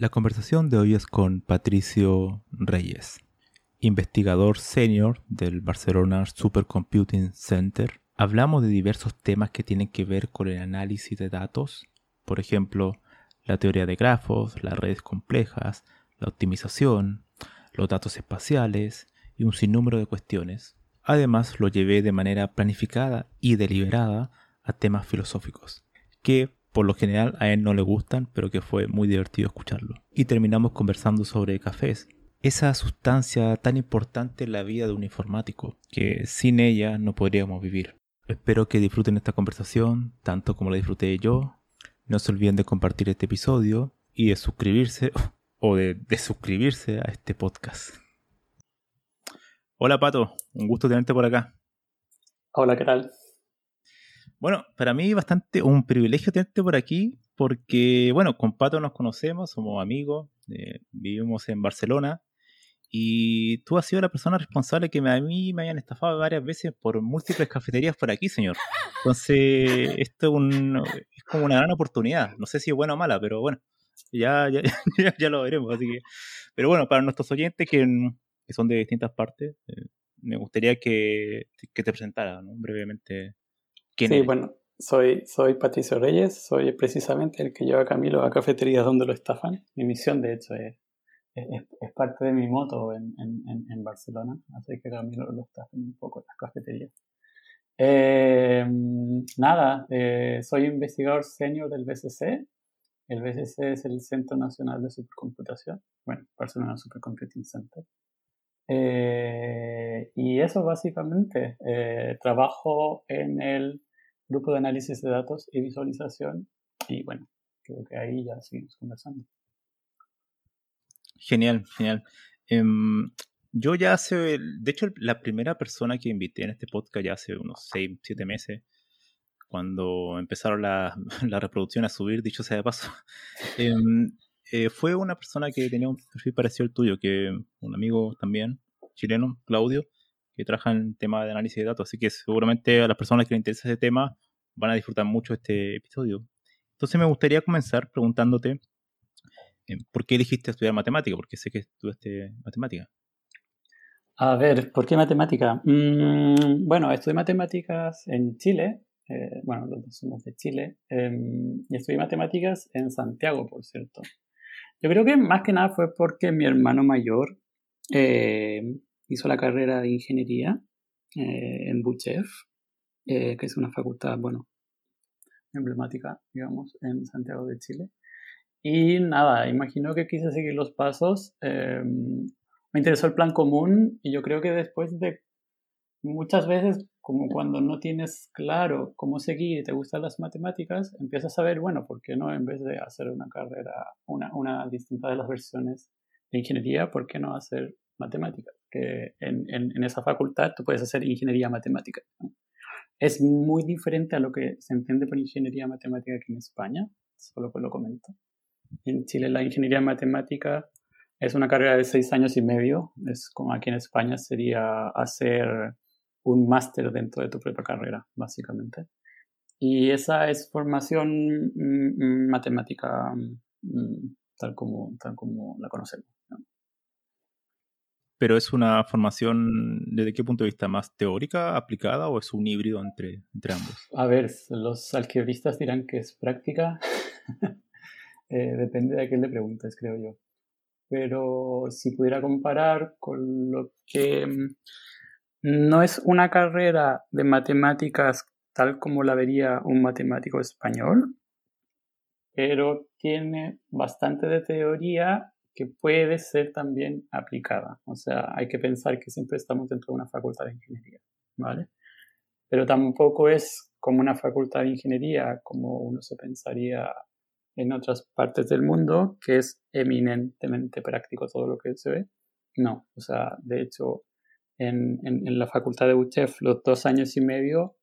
La conversación de hoy es con Patricio Reyes, investigador senior del Barcelona Supercomputing Center. Hablamos de diversos temas que tienen que ver con el análisis de datos, por ejemplo, la teoría de grafos, las redes complejas, la optimización, los datos espaciales y un sinnúmero de cuestiones. Además, lo llevé de manera planificada y deliberada a temas filosóficos, que por lo general a él no le gustan, pero que fue muy divertido escucharlo. Y terminamos conversando sobre cafés, esa sustancia tan importante en la vida de un informático, que sin ella no podríamos vivir. Espero que disfruten esta conversación tanto como la disfruté yo. No se olviden de compartir este episodio y de suscribirse o de, suscribirse a este podcast. Hola Pato, un gusto tenerte por acá. Hola, ¿qué tal? Bueno, para mí bastante un privilegio tenerte por aquí porque, bueno, con Pato nos conocemos, somos amigos, eh, vivimos en Barcelona y tú has sido la persona responsable que a mí me hayan estafado varias veces por múltiples cafeterías por aquí, señor. Entonces, esto es, un, es como una gran oportunidad. No sé si es buena o mala, pero bueno, ya, ya, ya, lo veremos. Así que, pero bueno, para nuestros oyentes que, que son de distintas partes, eh, me gustaría que, que te presentara brevemente. ¿Quién sí, bueno, soy, soy Patricio Reyes, soy precisamente el que lleva a Camilo a cafeterías donde lo estafan. Mi misión, de hecho, es, es, parte de mi moto en, en, en, Barcelona, así que Camilo lo estafen un poco en las cafeterías. Eh, nada, eh, soy investigador senior del BCC, el BCC es el Centro Nacional de Supercomputación, bueno, Barcelona Supercomputing Center. Eh, y eso básicamente, eh, trabajo en el grupo de análisis de datos y visualización y bueno, creo que ahí ya seguimos conversando. Genial, genial. Em, yo ya hace, de hecho, la primera persona que invité en este podcast ya hace unos 6, 7 meses cuando empezaron la, la reproducción a subir, dicho sea de paso, em, eh, fue una persona que tenía un perfil parecido al tuyo, que un amigo también, chileno, Claudio, que trabaja en tema de análisis de datos. Así que seguramente a las personas que les interesa ese tema van a disfrutar mucho este episodio. Entonces me gustaría comenzar preguntándote em, por qué elegiste estudiar matemática, porque sé que estudiaste matemática. A ver, ¿por qué matemática? Mm, bueno, estudié matemáticas en Chile eh, bueno, somos de Chile, em, y estudié matemáticas en Santiago, por cierto. Yo creo que más que nada fue porque mi hermano mayor eh, hizo la carrera de ingeniería eh, en Buchef, que es una facultad, bueno, emblemática, digamos, en Santiago de Chile. Y nada, imagino que quise seguir los pasos. Em, me interesó el plan común y yo creo que después de muchas veces como cuando no tienes claro cómo seguir y te gustan las matemáticas, empiezas a ver, bueno, ¿por qué no en vez de hacer una carrera, una, una distinta de las versiones de ingeniería, ¿por qué no hacer matemáticas? Que en, en, esa facultad tú puedes hacer ingeniería matemática. Es muy diferente a lo que se entiende por ingeniería matemática aquí en España, solo que lo comento. En Chile la ingeniería matemática es una carrera de seis años y medio, es como aquí en España sería hacer un máster dentro de tu propia carrera, básicamente. Y esa es formación mm, mm, matemática mm, tal, como, tal como la conocemos. ¿Pero es una formación desde qué punto de vista? ¿Más teórica, aplicada o es un híbrido entre, ambos? A ver, los algebristas dirán que es práctica. Eh, depende de a quién le preguntes, creo yo. Pero si pudiera comparar con lo que mm, no es una carrera de matemáticas tal como la vería un matemático español, pero tiene bastante de teoría que puede ser también aplicada. O sea, hay que pensar que siempre estamos dentro de una facultad de ingeniería, ¿vale? Pero tampoco es como una facultad de ingeniería como uno se pensaría en otras partes del mundo, que es eminentemente práctico todo lo que se ve. No, o sea, de hecho, en, en, la facultad de UCHEF los dos años y medio,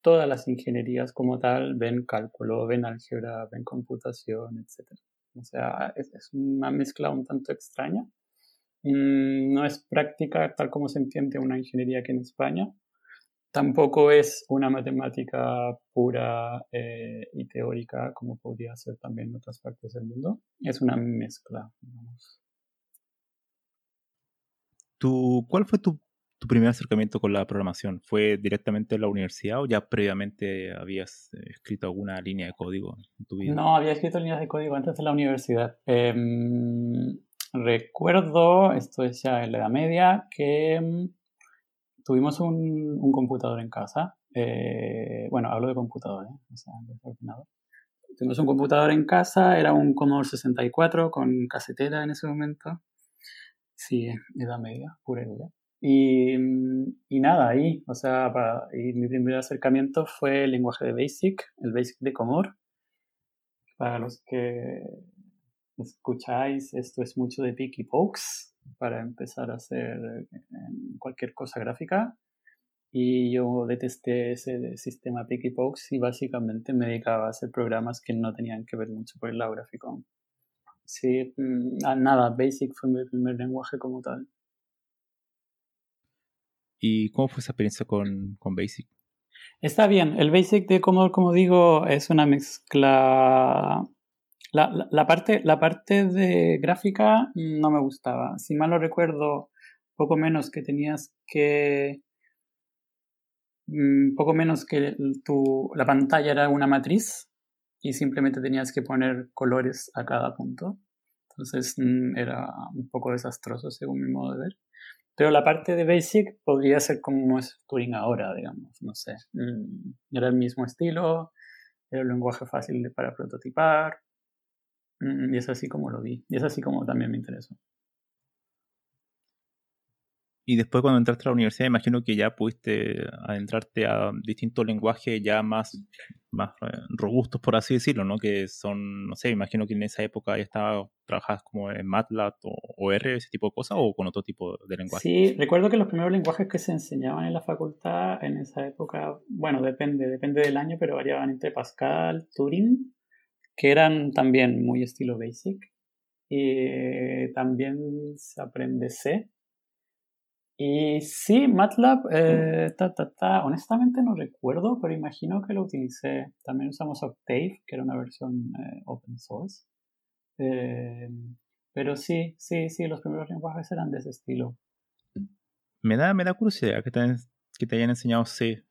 todas las ingenierías como tal ven cálculo, ven álgebra, ven computación, etc. O sea, es, es una mezcla un tanto extraña. Mm, no es práctica tal como se entiende una ingeniería aquí en España, Tampoco es una matemática pura eh, y teórica como podría ser también en otras partes del mundo. Es una mezcla, ¿Cuál fue tu, primer acercamiento con la programación? ¿Fue directamente en la universidad o ya previamente habías eh, escrito alguna línea de código en tu vida? No, había escrito líneas de código antes de la universidad. Em, recuerdo, esto es ya en la Edad Media, que em, tuvimos un, un, computador en casa. Eh, bueno, hablo de computador, ¿eh? o sea, de ordenador. Tuvimos un computador en casa, era un Commodore 64 con casetera en ese momento. Sí, edad media, pura y dura. Y, y, nada, ahí, o sea, para, y mi primer acercamiento fue el lenguaje de BASIC, el BASIC de Commodore. Para los que escucháis, esto es mucho de Picky Pokes, para empezar a hacer eh, cualquier cosa gráfica. Y yo detesté ese sistema Pokes y básicamente me dedicaba a hacer programas que no tenían que ver mucho con el lado gráfico. Sí, mm, nada, Basic fue mi primer lenguaje como tal. ¿Y cómo fue esa experiencia con, con Basic? Está bien, el Basic de Commodore, como digo, es una mezcla la, la, parte, la parte de gráfica no me gustaba. Si mal lo recuerdo, poco menos que tenías que. Mm, poco menos que tu, la pantalla era una matriz y simplemente tenías que poner colores a cada punto. Entonces mm, era un poco desastroso según mi modo de ver. Pero la parte de Basic podría ser como es Turing ahora, digamos, no sé. Mm, era el mismo estilo, era un lenguaje fácil para prototipar, Mm, y es así como lo vi. Y es así como también me interesó. Y después cuando entraste a la universidad, imagino que ya pudiste adentrarte a distintos lenguajes ya más, más eh, robustos, por así decirlo, ¿no? Que son, no sé, imagino que en esa época ya estaba, trabajabas como en MATLAB o, R, ese tipo de cosas, o con otro tipo de lenguaje. Sí, recuerdo que los primeros lenguajes que se enseñaban en la facultad en esa época, bueno, depende, depende del año, pero variaban entre Pascal, Turing, que eran también muy estilo basic. Y también se aprende C. Y sí, MATLAB, eh, ta, ta, ta, honestamente no recuerdo, pero imagino que lo utilicé. También usamos Octave, que era una versión eh, open source. Eh, pero sí, sí, sí, los primeros lenguajes eran de ese estilo. Me da, me da curiosidad que te, que te hayan enseñado C.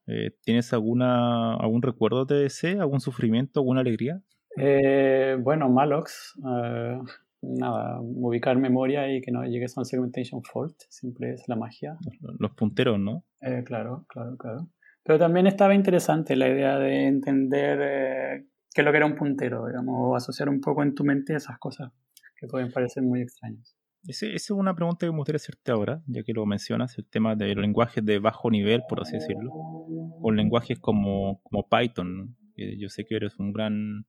¿Tienes alguna, algún recuerdo de C? ¿Algún sufrimiento? ¿Alguna alegría? Eh, bueno, Malox, eh, nada, ubicar memoria y que no llegues a un segmentation fault, siempre es la magia. Los punteros, ¿no? Eh, claro, claro, claro. Pero también estaba interesante la idea de entender qué es lo que era un puntero, digamos, o asociar un poco en tu mente esas cosas que pueden parecer muy extrañas. Esa es una pregunta que me gustaría hacerte ahora, ya que lo mencionas, el tema de los lenguajes de bajo nivel, por así decirlo, o lenguajes como, como Python. Yo sé que eres un gran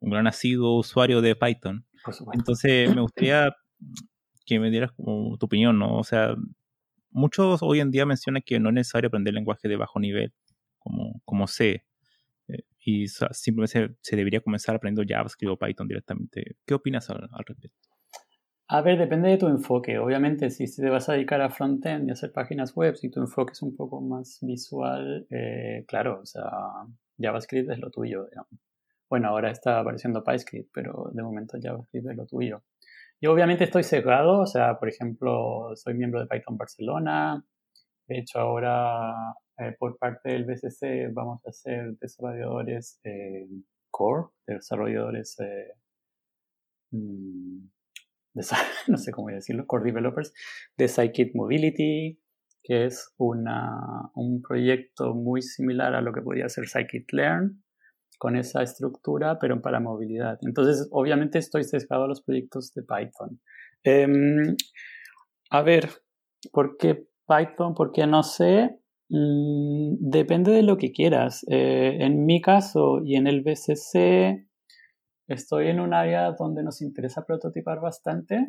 un gran nacido usuario de Python. Entonces me gustaría que me dieras como tu opinión, ¿no? O sea, muchos hoy en día mencionan que no es necesario aprender lenguaje de bajo nivel, como, como C, eh, y simplemente se, debería comenzar aprendiendo JavaScript o Python directamente. ¿Qué opinas al, respecto? A ver, depende de tu enfoque. Obviamente, si te vas a dedicar a frontend y hacer páginas web, si tu enfoque es un poco más visual, eh, claro, o sea, JavaScript es lo tuyo, digamos. Bueno, ahora está apareciendo PyScript, pero de momento JavaScript es lo tuyo. Yo obviamente estoy cerrado, o sea, por ejemplo, soy miembro de Python Barcelona. De hecho, ahora eh, por parte del BCC vamos a ser desarrolladores core, desarrolladores mm, no sé cómo decirlo, core developers de Scikit Mobility, que es una, un proyecto muy similar a lo que podría ser Scikit-Learn, con esa estructura, pero para movilidad. Entonces, obviamente estoy sesgado a los proyectos de Python. Em, a ver, ¿por qué Python? ¿Por qué no sé? Mm, depende de lo que quieras. Eh, en mi caso y en el BCC, estoy en un área donde nos interesa prototipar bastante.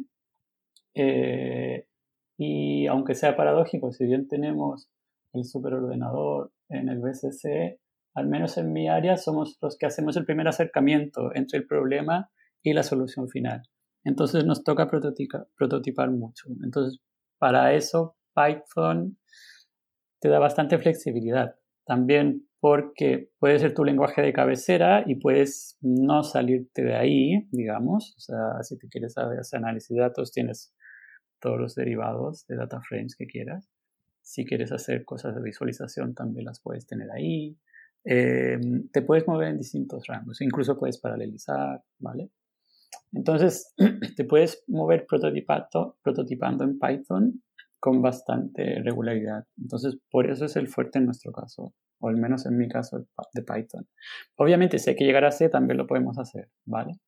Eh, y aunque sea paradójico, si bien tenemos el superordenador en el BCC, al menos en mi área somos los que hacemos el primer acercamiento entre el problema y la solución final. Entonces nos toca prototipar, mucho. Entonces, para eso Python te da bastante flexibilidad. También porque puede ser tu lenguaje de cabecera y puedes no salirte de ahí, digamos. O sea, si te quieres hacer análisis de datos, tienes todos los derivados de data frames que quieras. Si quieres hacer cosas de visualización, también las puedes tener ahí. Em, te puedes mover en distintos rangos, incluso puedes paralelizar, ¿vale? Entonces, te puedes mover prototipando, en Python con bastante regularidad. Entonces, por eso es el fuerte en nuestro caso, o al menos en mi caso de Python. Obviamente, si hay que llegar a C, también lo podemos hacer, ¿vale?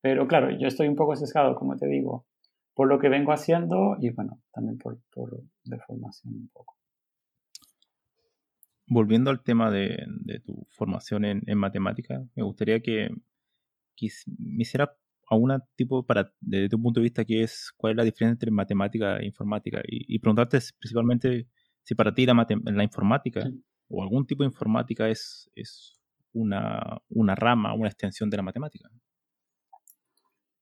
Pero claro, yo estoy un poco sesgado, como te digo, por lo que vengo haciendo y bueno, también por, por deformación un poco. Volviendo al tema de, tu formación en, matemática, me gustaría que, me hiciera alguna tipo para, desde tu punto de vista, qué es, cuál es la diferencia entre matemática e informática y, preguntarte principalmente si para ti la, la informática o algún tipo de informática es, es una, una rama, una extensión de la matemática.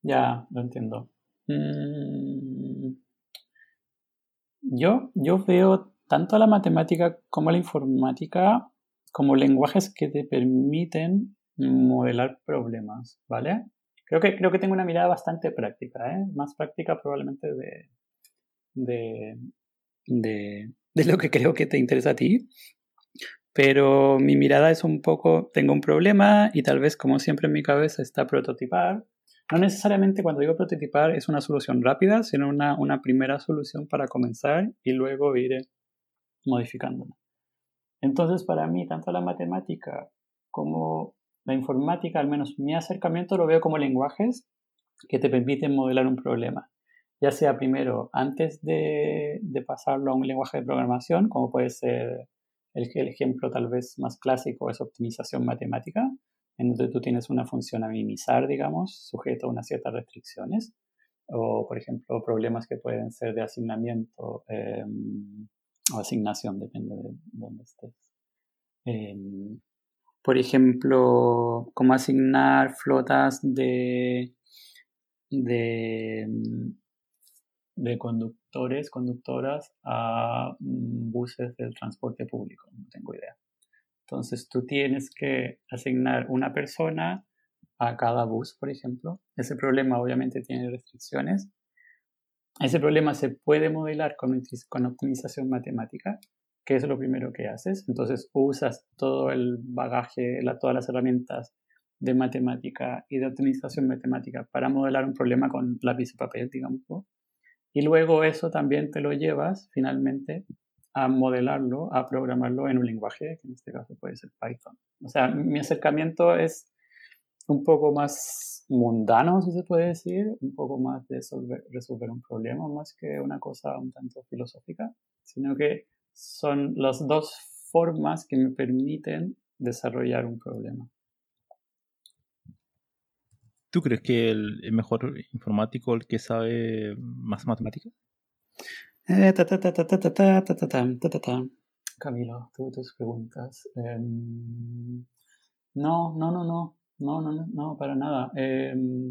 Ya, lo entiendo. Mm, yo, yo veo tanto la matemática como la informática como lenguajes que te permiten modelar problemas, ¿vale? Creo que, creo que tengo una mirada bastante práctica, ¿eh? Más práctica probablemente de, de, de, de lo que creo que te interesa a ti. Pero mi mirada es un poco, tengo un problema y tal vez como siempre en mi cabeza está prototipar no necesariamente cuando digo prototipar es una solución rápida, sino una, una primera solución para comenzar y luego ir modificándola. Entonces, para mí, tanto la matemática como la informática, al menos mi acercamiento lo veo como lenguajes que te permiten modelar un problema. Ya sea primero, antes de, de pasarlo a un lenguaje de programación, como puede ser el, el ejemplo tal vez más clásico es optimización matemática, en donde tú tienes una función a minimizar, digamos, sujeto a unas ciertas restricciones, o por ejemplo problemas que pueden ser de asignamiento em, o asignación, depende de dónde estés. Em, por ejemplo, cómo asignar flotas de, de, de conductores, conductoras a mm, buses del transporte público, no tengo idea. Entonces tú tienes que asignar una persona a cada bus, por ejemplo. Ese problema obviamente tiene restricciones. Ese problema se puede modelar con, optimización matemática, que es lo primero que haces. Entonces usas todo el bagaje, la, todas las herramientas de matemática y de optimización matemática para modelar un problema con lápiz y papel, digamos. Y luego eso también te lo llevas finalmente a modelarlo, a programarlo en un lenguaje, que en este caso puede ser Python. O sea, mi acercamiento es un poco más mundano, si se puede decir, un poco más de resolver, un problema, más que una cosa un tanto filosófica, sino que son las dos formas que me permiten desarrollar un problema. ¿Tú crees que el mejor informático el que sabe más matemáticas? Camilo, tú tus preguntas. no, no, no, no, no, no, no, para nada.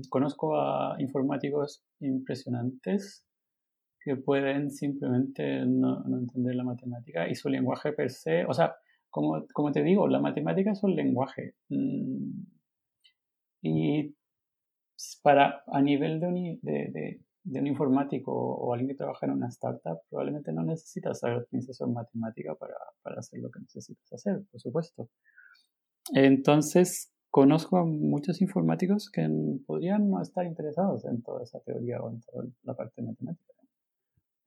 conozco a informáticos impresionantes que pueden simplemente no, entender la matemática y su lenguaje per se, o sea, como, como te digo, la matemática es un lenguaje. y para, a nivel de, de de un informático o alguien que trabaja en una startup, probablemente no necesitas saber optimización matemática para, para hacer lo que necesitas hacer, por supuesto. Entonces, conozco a muchos informáticos que podrían no estar interesados en toda esa teoría o en toda la parte matemática.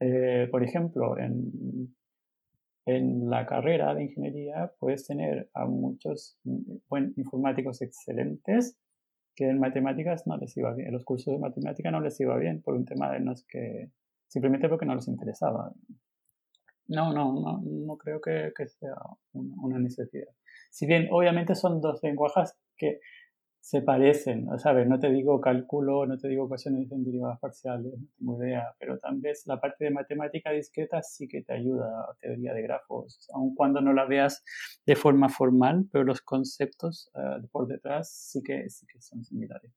Eh, por ejemplo, en, en la carrera de ingeniería puedes tener a muchos buen, informáticos excelentes que en matemáticas no les iba bien, en los cursos de matemática no les iba bien por un tema de no es que simplemente porque no les interesaba. No, no, no, no creo que, que sea una, necesidad. Si bien obviamente son dos lenguajes que se parecen, ¿sabes? No te digo cálculo, no te digo ecuaciones en derivadas parciales, no tengo idea, pero tal vez la parte de matemática discreta sí que te ayuda a teoría de grafos, aun cuando no la veas de forma formal, pero los conceptos eh, por detrás sí que, sí que son similares.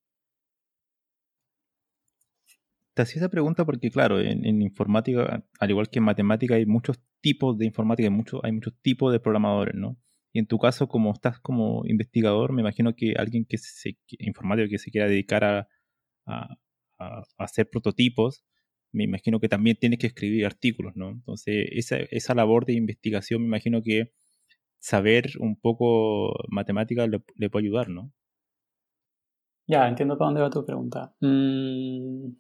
Te hacía esa pregunta porque, claro, en, informática, al igual que en matemática, hay muchos tipos de informática, hay, hay muchos tipos de programadores, ¿no? Y en tu caso, como estás como investigador, me imagino que alguien que se, informático que se quiera dedicar a, hacer prototipos, me imagino que también tienes que escribir artículos, ¿no? Entonces, esa, labor de investigación, me imagino que saber un poco matemática le, puede ayudar, ¿no? Ya, entiendo para dónde va tu pregunta. Mm,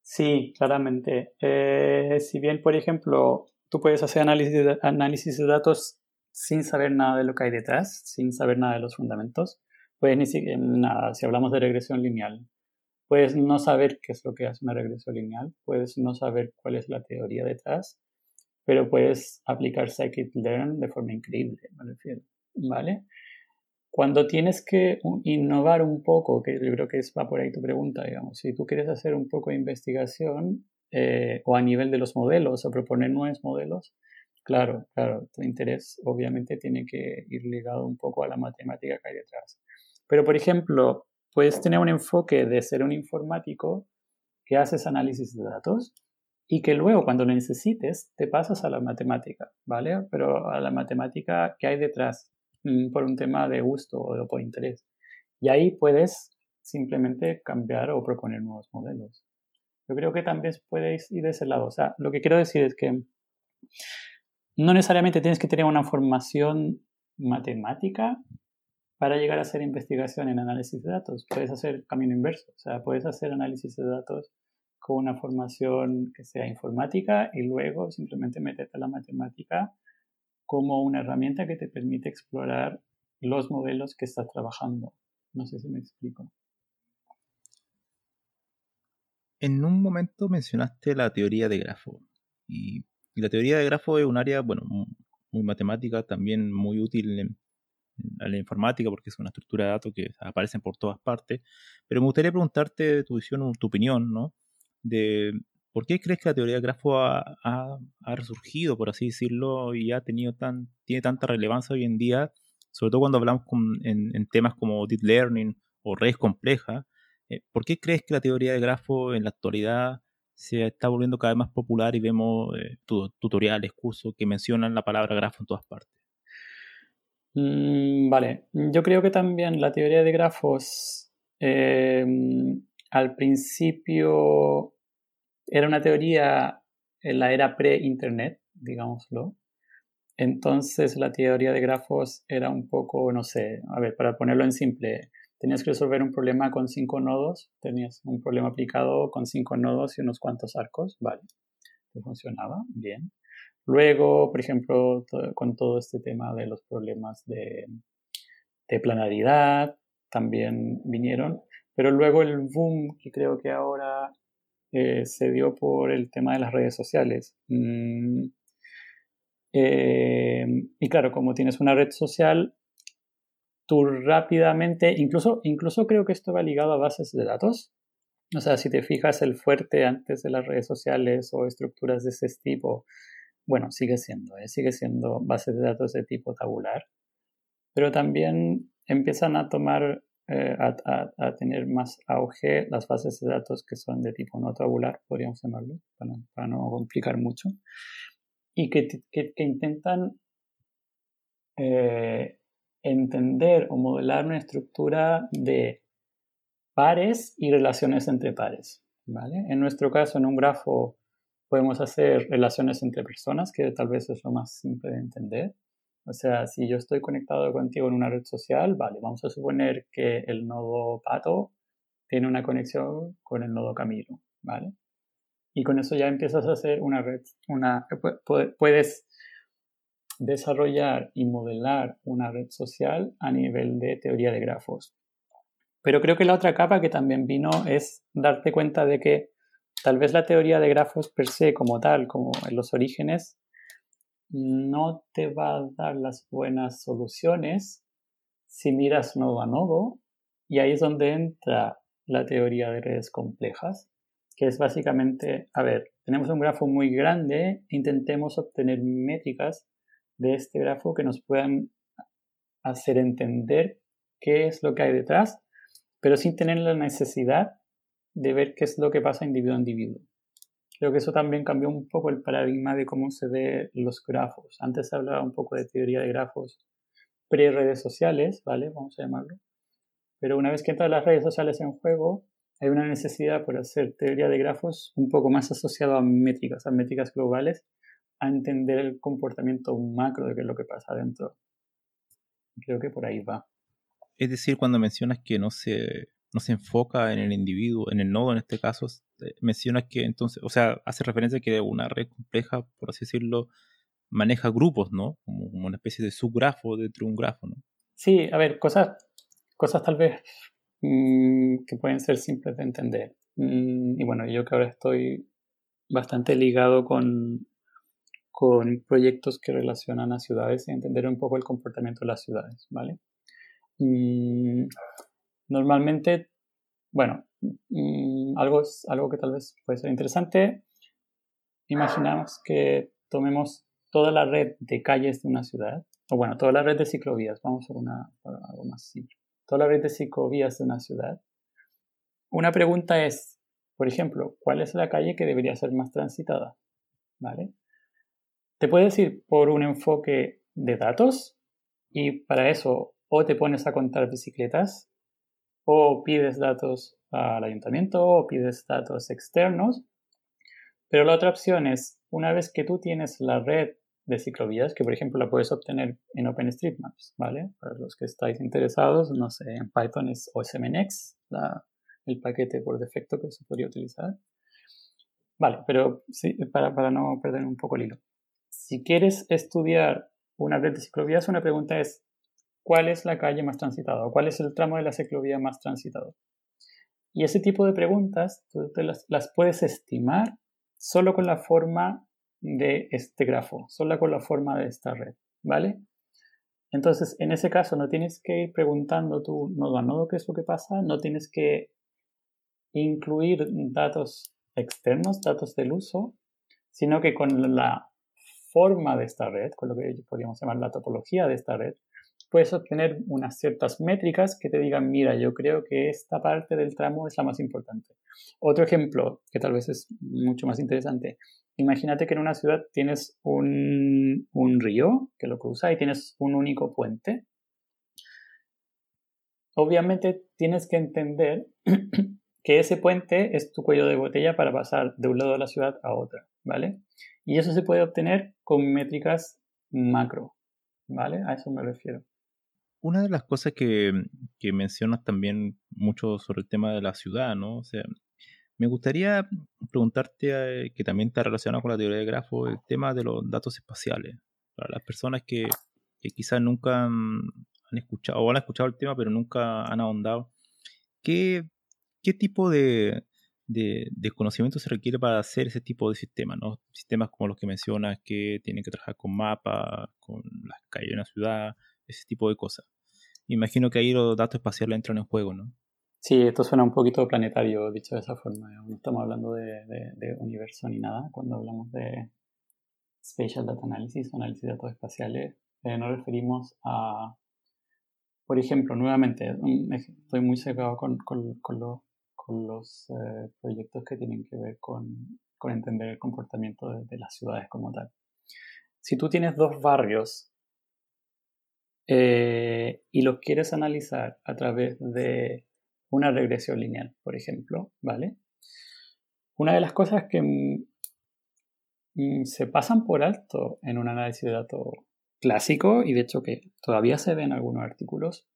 sí, claramente. Eh, si bien, por ejemplo, tú puedes hacer análisis de datos sin saber nada de lo que hay detrás, sin saber nada de los fundamentos. Puedes ni siquiera, nada, si hablamos de regresión lineal, puedes no saber qué es lo que hace una regresión lineal, puedes no saber cuál es la teoría detrás, pero puedes aplicar scikit-learn de forma increíble, me refiero, ¿vale? Cuando tienes que innovar un poco, que yo creo que va por ahí tu pregunta, digamos, si tú quieres hacer un poco de investigación eh, o a nivel de los modelos o proponer nuevos modelos, Claro, claro, tu interés obviamente tiene que ir ligado un poco a la matemática que hay detrás. Pero, por ejemplo, puedes tener un enfoque de ser un informático que haces análisis de datos y que luego cuando lo necesites te pasas a la matemática, ¿vale? Pero a la matemática que hay detrás mm, por un tema de gusto o por interés. Y ahí puedes simplemente cambiar o proponer nuevos modelos. Yo creo que también puedes ir de ese lado. O sea, lo que quiero decir es que no necesariamente tienes que tener una formación matemática para llegar a hacer investigación en análisis de datos. Puedes hacer camino inverso, o sea, puedes hacer análisis de datos con una formación que sea informática y luego simplemente meterte a la matemática como una herramienta que te permite explorar los modelos que estás trabajando. No sé si me explico. En un momento mencionaste la teoría de grafo y y la teoría de grafo es un área, bueno, muy matemática, también muy útil en, la informática porque es una estructura de datos que aparecen por todas partes. Pero me gustaría preguntarte tu visión, tu opinión, ¿no? De por qué crees que la teoría de grafo ha, resurgido, por así decirlo, y ha tenido tan, tiene tanta relevancia hoy en día, sobre todo cuando hablamos en, temas como deep learning o redes complejas. Eh, ¿Por qué crees que la teoría de grafo en la actualidad se está volviendo cada vez más popular y vemos eh, tutoriales, cursos que mencionan la palabra grafo en todas partes. Mm, vale, yo creo que también la teoría de grafos em, al principio era una teoría en la era pre-internet, digámoslo. Entonces la teoría de grafos era un poco, no sé, a ver, para ponerlo en simple, tenías que resolver un problema con cinco nodos, tenías un problema aplicado con cinco nodos y unos cuantos arcos, vale, funcionaba bien. Luego, por ejemplo, con todo este tema de los problemas de, planaridad, también vinieron, pero luego el boom que creo que ahora eh, se dio por el tema de las redes sociales. Mm, eh, y claro, como tienes una red social, tú rápidamente, incluso, incluso creo que esto va ligado a bases de datos. O sea, si te fijas el fuerte antes de las redes sociales o estructuras de ese tipo, bueno, sigue siendo, ¿eh? sigue siendo bases de datos de tipo tabular. Pero también empiezan a tomar, eh, a, tener más auge las bases de datos que son de tipo no tabular, podríamos llamarlo, para, no complicar mucho, y que, que, intentan eh, entender o modelar una estructura de pares y relaciones entre pares. ¿vale? En nuestro caso, en un grafo, podemos hacer relaciones entre personas, que tal vez es lo más simple de entender. O sea, si yo estoy conectado contigo en una red social, vale, vamos a suponer que el nodo Pato tiene una conexión con el nodo Camilo, ¿vale? Y con eso ya empiezas a hacer una red, una, puedes desarrollar y modelar una red social a nivel de teoría de grafos. Pero creo que la otra capa que también vino es darte cuenta de que tal vez la teoría de grafos per se como tal, como en los orígenes, no te va a dar las buenas soluciones si miras nodo a nodo. Y ahí es donde entra la teoría de redes complejas, que es básicamente, a ver, tenemos un grafo muy grande, intentemos obtener métricas de este grafo que nos puedan hacer entender qué es lo que hay detrás, pero sin tener la necesidad de ver qué es lo que pasa individuo a individuo. Creo que eso también cambió un poco el paradigma de cómo se ve los grafos. Antes se hablaba un poco de teoría de grafos pre-redes sociales, ¿vale? Vamos a llamarlo. Pero una vez que entran las redes sociales en juego, hay una necesidad por hacer teoría de grafos un poco más asociado a métricas, a métricas globales, a entender el comportamiento macro de qué es lo que pasa adentro. Creo que por ahí va. Es decir, cuando mencionas que no se, no se enfoca en el individuo, en el nodo en este caso, eh, mencionas que entonces, o sea, hace referencia a que una red compleja, por así decirlo, maneja grupos, ¿no? Como, una especie de subgrafo dentro de un grafo, ¿no? Sí, a ver, cosas, cosas tal vez mm, que pueden ser simples de entender. Mm, y bueno, yo que ahora estoy bastante ligado con con proyectos que relacionan a ciudades y entender un poco el comportamiento de las ciudades, ¿vale? Mm, normalmente, bueno, mm, algo, algo que tal vez puede ser interesante. Imaginamos que tomemos toda la red de calles de una ciudad, o bueno, toda la red de ciclovías, vamos a una, algo más simple. Toda la red de ciclovías de una ciudad. Una pregunta es, por ejemplo, ¿cuál es la calle que debería ser más transitada? ¿Vale? Te puedes ir por un enfoque de datos y para eso o te pones a contar bicicletas o pides datos al ayuntamiento o pides datos externos. Pero la otra opción es, una vez que tú tienes la red de ciclovías, que por ejemplo la puedes obtener en OpenStreetMaps, ¿vale? Para los que estáis interesados, no sé, en Python es OSMNX, el paquete por defecto que se podría utilizar. Vale, pero sí, para, para no perder un poco el hilo si quieres estudiar una red de ciclovías, una pregunta es, ¿cuál es la calle más transitada? ¿O cuál es el tramo de la ciclovía más transitado? Y ese tipo de preguntas tú las, las, puedes estimar solo con la forma de este grafo, solo con la forma de esta red, ¿vale? Entonces, en ese caso, no tienes que ir preguntando tú nodo a nodo qué es lo que pasa, no tienes que incluir datos externos, datos del uso, sino que con la forma de esta red, con lo que podríamos llamar la topología de esta red, puedes obtener unas ciertas métricas que te digan, mira, yo creo que esta parte del tramo es la más importante. Otro ejemplo, que tal vez es mucho más interesante, imagínate que en una ciudad tienes un, un río que lo cruza y tienes un único puente. Obviamente tienes que entender que ese puente es tu cuello de botella para pasar de un lado de la ciudad a otra, ¿vale? Y eso se puede obtener con métricas macro, ¿vale? A eso me refiero. Una de las cosas que, que mencionas también mucho sobre el tema de la ciudad, ¿no? O sea, me gustaría preguntarte, eh, que también está relacionado con la teoría de grafo, el tema de los datos espaciales. Para las personas que, que quizás nunca han, escuchado o han escuchado el tema, pero nunca han ahondado, ¿qué, qué tipo de, conocimiento se requiere para hacer ese tipo de sistemas, ¿no? Sistemas como los que mencionas que tienen que trabajar con mapas, con las calles de una ciudad, ese tipo de cosas. Imagino que ahí los datos espaciales entran en juego, ¿no? Sí, esto suena un poquito planetario, dicho de esa forma. No estamos hablando de, universo ni nada. Cuando hablamos de Spatial Data Analysis, análisis de datos espaciales, eh, nos referimos a, por ejemplo, nuevamente, estoy muy cercado con, con, con, los con los eh, proyectos que tienen que ver con, con entender el comportamiento de, las ciudades como tal. Si tú tienes dos barrios eh, y los quieres analizar a través de una regresión lineal, por ejemplo, ¿vale? Una de las cosas que mm, se pasan por alto en un análisis de datos clásico y de hecho que todavía se ve en algunos artículos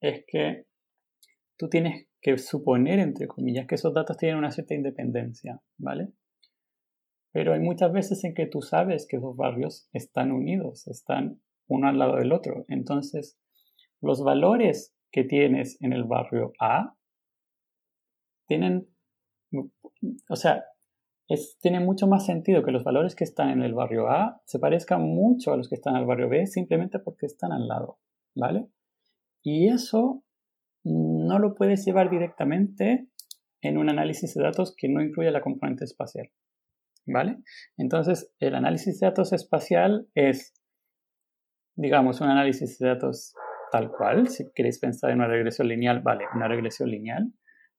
es que tú tienes que suponer, entre comillas, que esos datos tienen una cierta independencia, ¿vale? Pero hay muchas veces en que tú sabes que esos barrios están unidos, están uno al lado del otro. Entonces, los valores que tienes en el barrio A tienen, o sea, es, tiene mucho más sentido que los valores que están en el barrio A se parezcan mucho a los que están en el barrio B simplemente porque están al lado, ¿vale? Y eso no lo puedes llevar directamente en un análisis de datos que no incluya la componente espacial, ¿vale? Entonces, el análisis de datos espacial es, digamos, un análisis de datos tal cual, si queréis pensar en una regresión lineal, vale, una regresión lineal,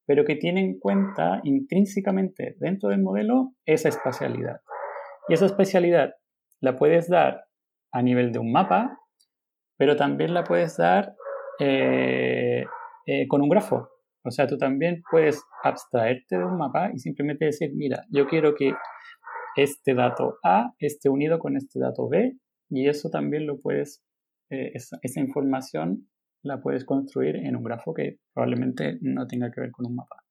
pero que tiene en cuenta intrínsecamente dentro del modelo esa espacialidad. Y esa espacialidad la puedes dar a nivel de un mapa, pero también la puedes dar eh, eh, con un grafo. O sea, tú también puedes abstraerte de un mapa y simplemente decir, mira, yo quiero que este dato A esté unido con este dato B y eso también lo puedes, eh, esa, información la puedes construir en un grafo que probablemente no tenga que ver con un mapa.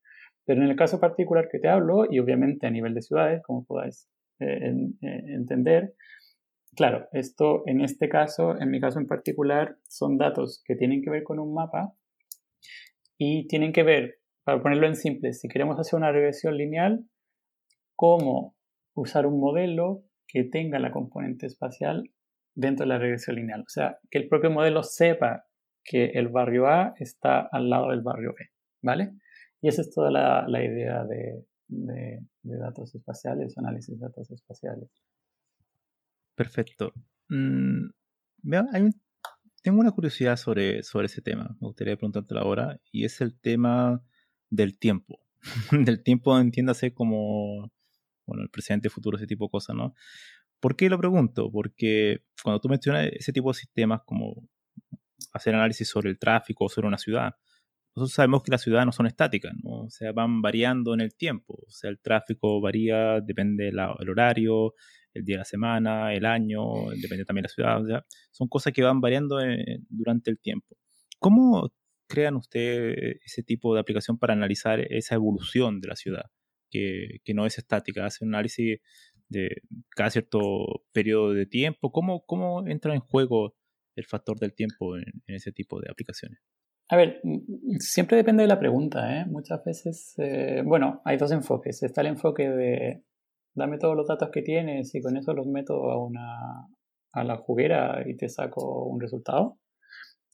Pero en el caso particular que te hablo, y obviamente a nivel de ciudades, como podáis eh, entender, claro, esto en este caso, en mi caso en particular, son datos que tienen que ver con un mapa y tienen que ver, para ponerlo en simple, si queremos hacer una regresión lineal, cómo usar un modelo que tenga la componente espacial dentro de la regresión lineal. O sea, que el propio modelo sepa que el barrio A está al lado del barrio B, ¿vale? Y esa es toda la, idea de, datos espaciales, análisis de datos espaciales. Perfecto. Mm, hay un tengo una curiosidad sobre, sobre ese tema, me gustaría preguntarte ahora, y es el tema del tiempo. del tiempo, entiéndase como, bueno, el presente, futuro, ese tipo de cosas, ¿no? ¿Por qué lo pregunto? Porque cuando tú mencionas ese tipo de sistemas como hacer análisis sobre el tráfico o sobre una ciudad, nosotros sabemos que las ciudades no son estáticas, ¿no? O sea, van variando en el tiempo. O sea, el tráfico varía, depende del horario, el día de la semana, el año, depende también de la ciudad. O sea, son cosas que van variando eh, durante el tiempo. ¿Cómo crean ustedes ese tipo de aplicación para analizar esa evolución de la ciudad, que, no es estática? Hace un análisis de cada cierto periodo de tiempo. ¿Cómo, cómo entra en juego el factor del tiempo en, ese tipo de aplicaciones? A ver, siempre depende de la pregunta. ¿eh? Muchas veces, eh, bueno, hay dos enfoques. Está el enfoque de dame todos los datos que tienes y con eso los meto a, una, a la juguera y te saco un resultado.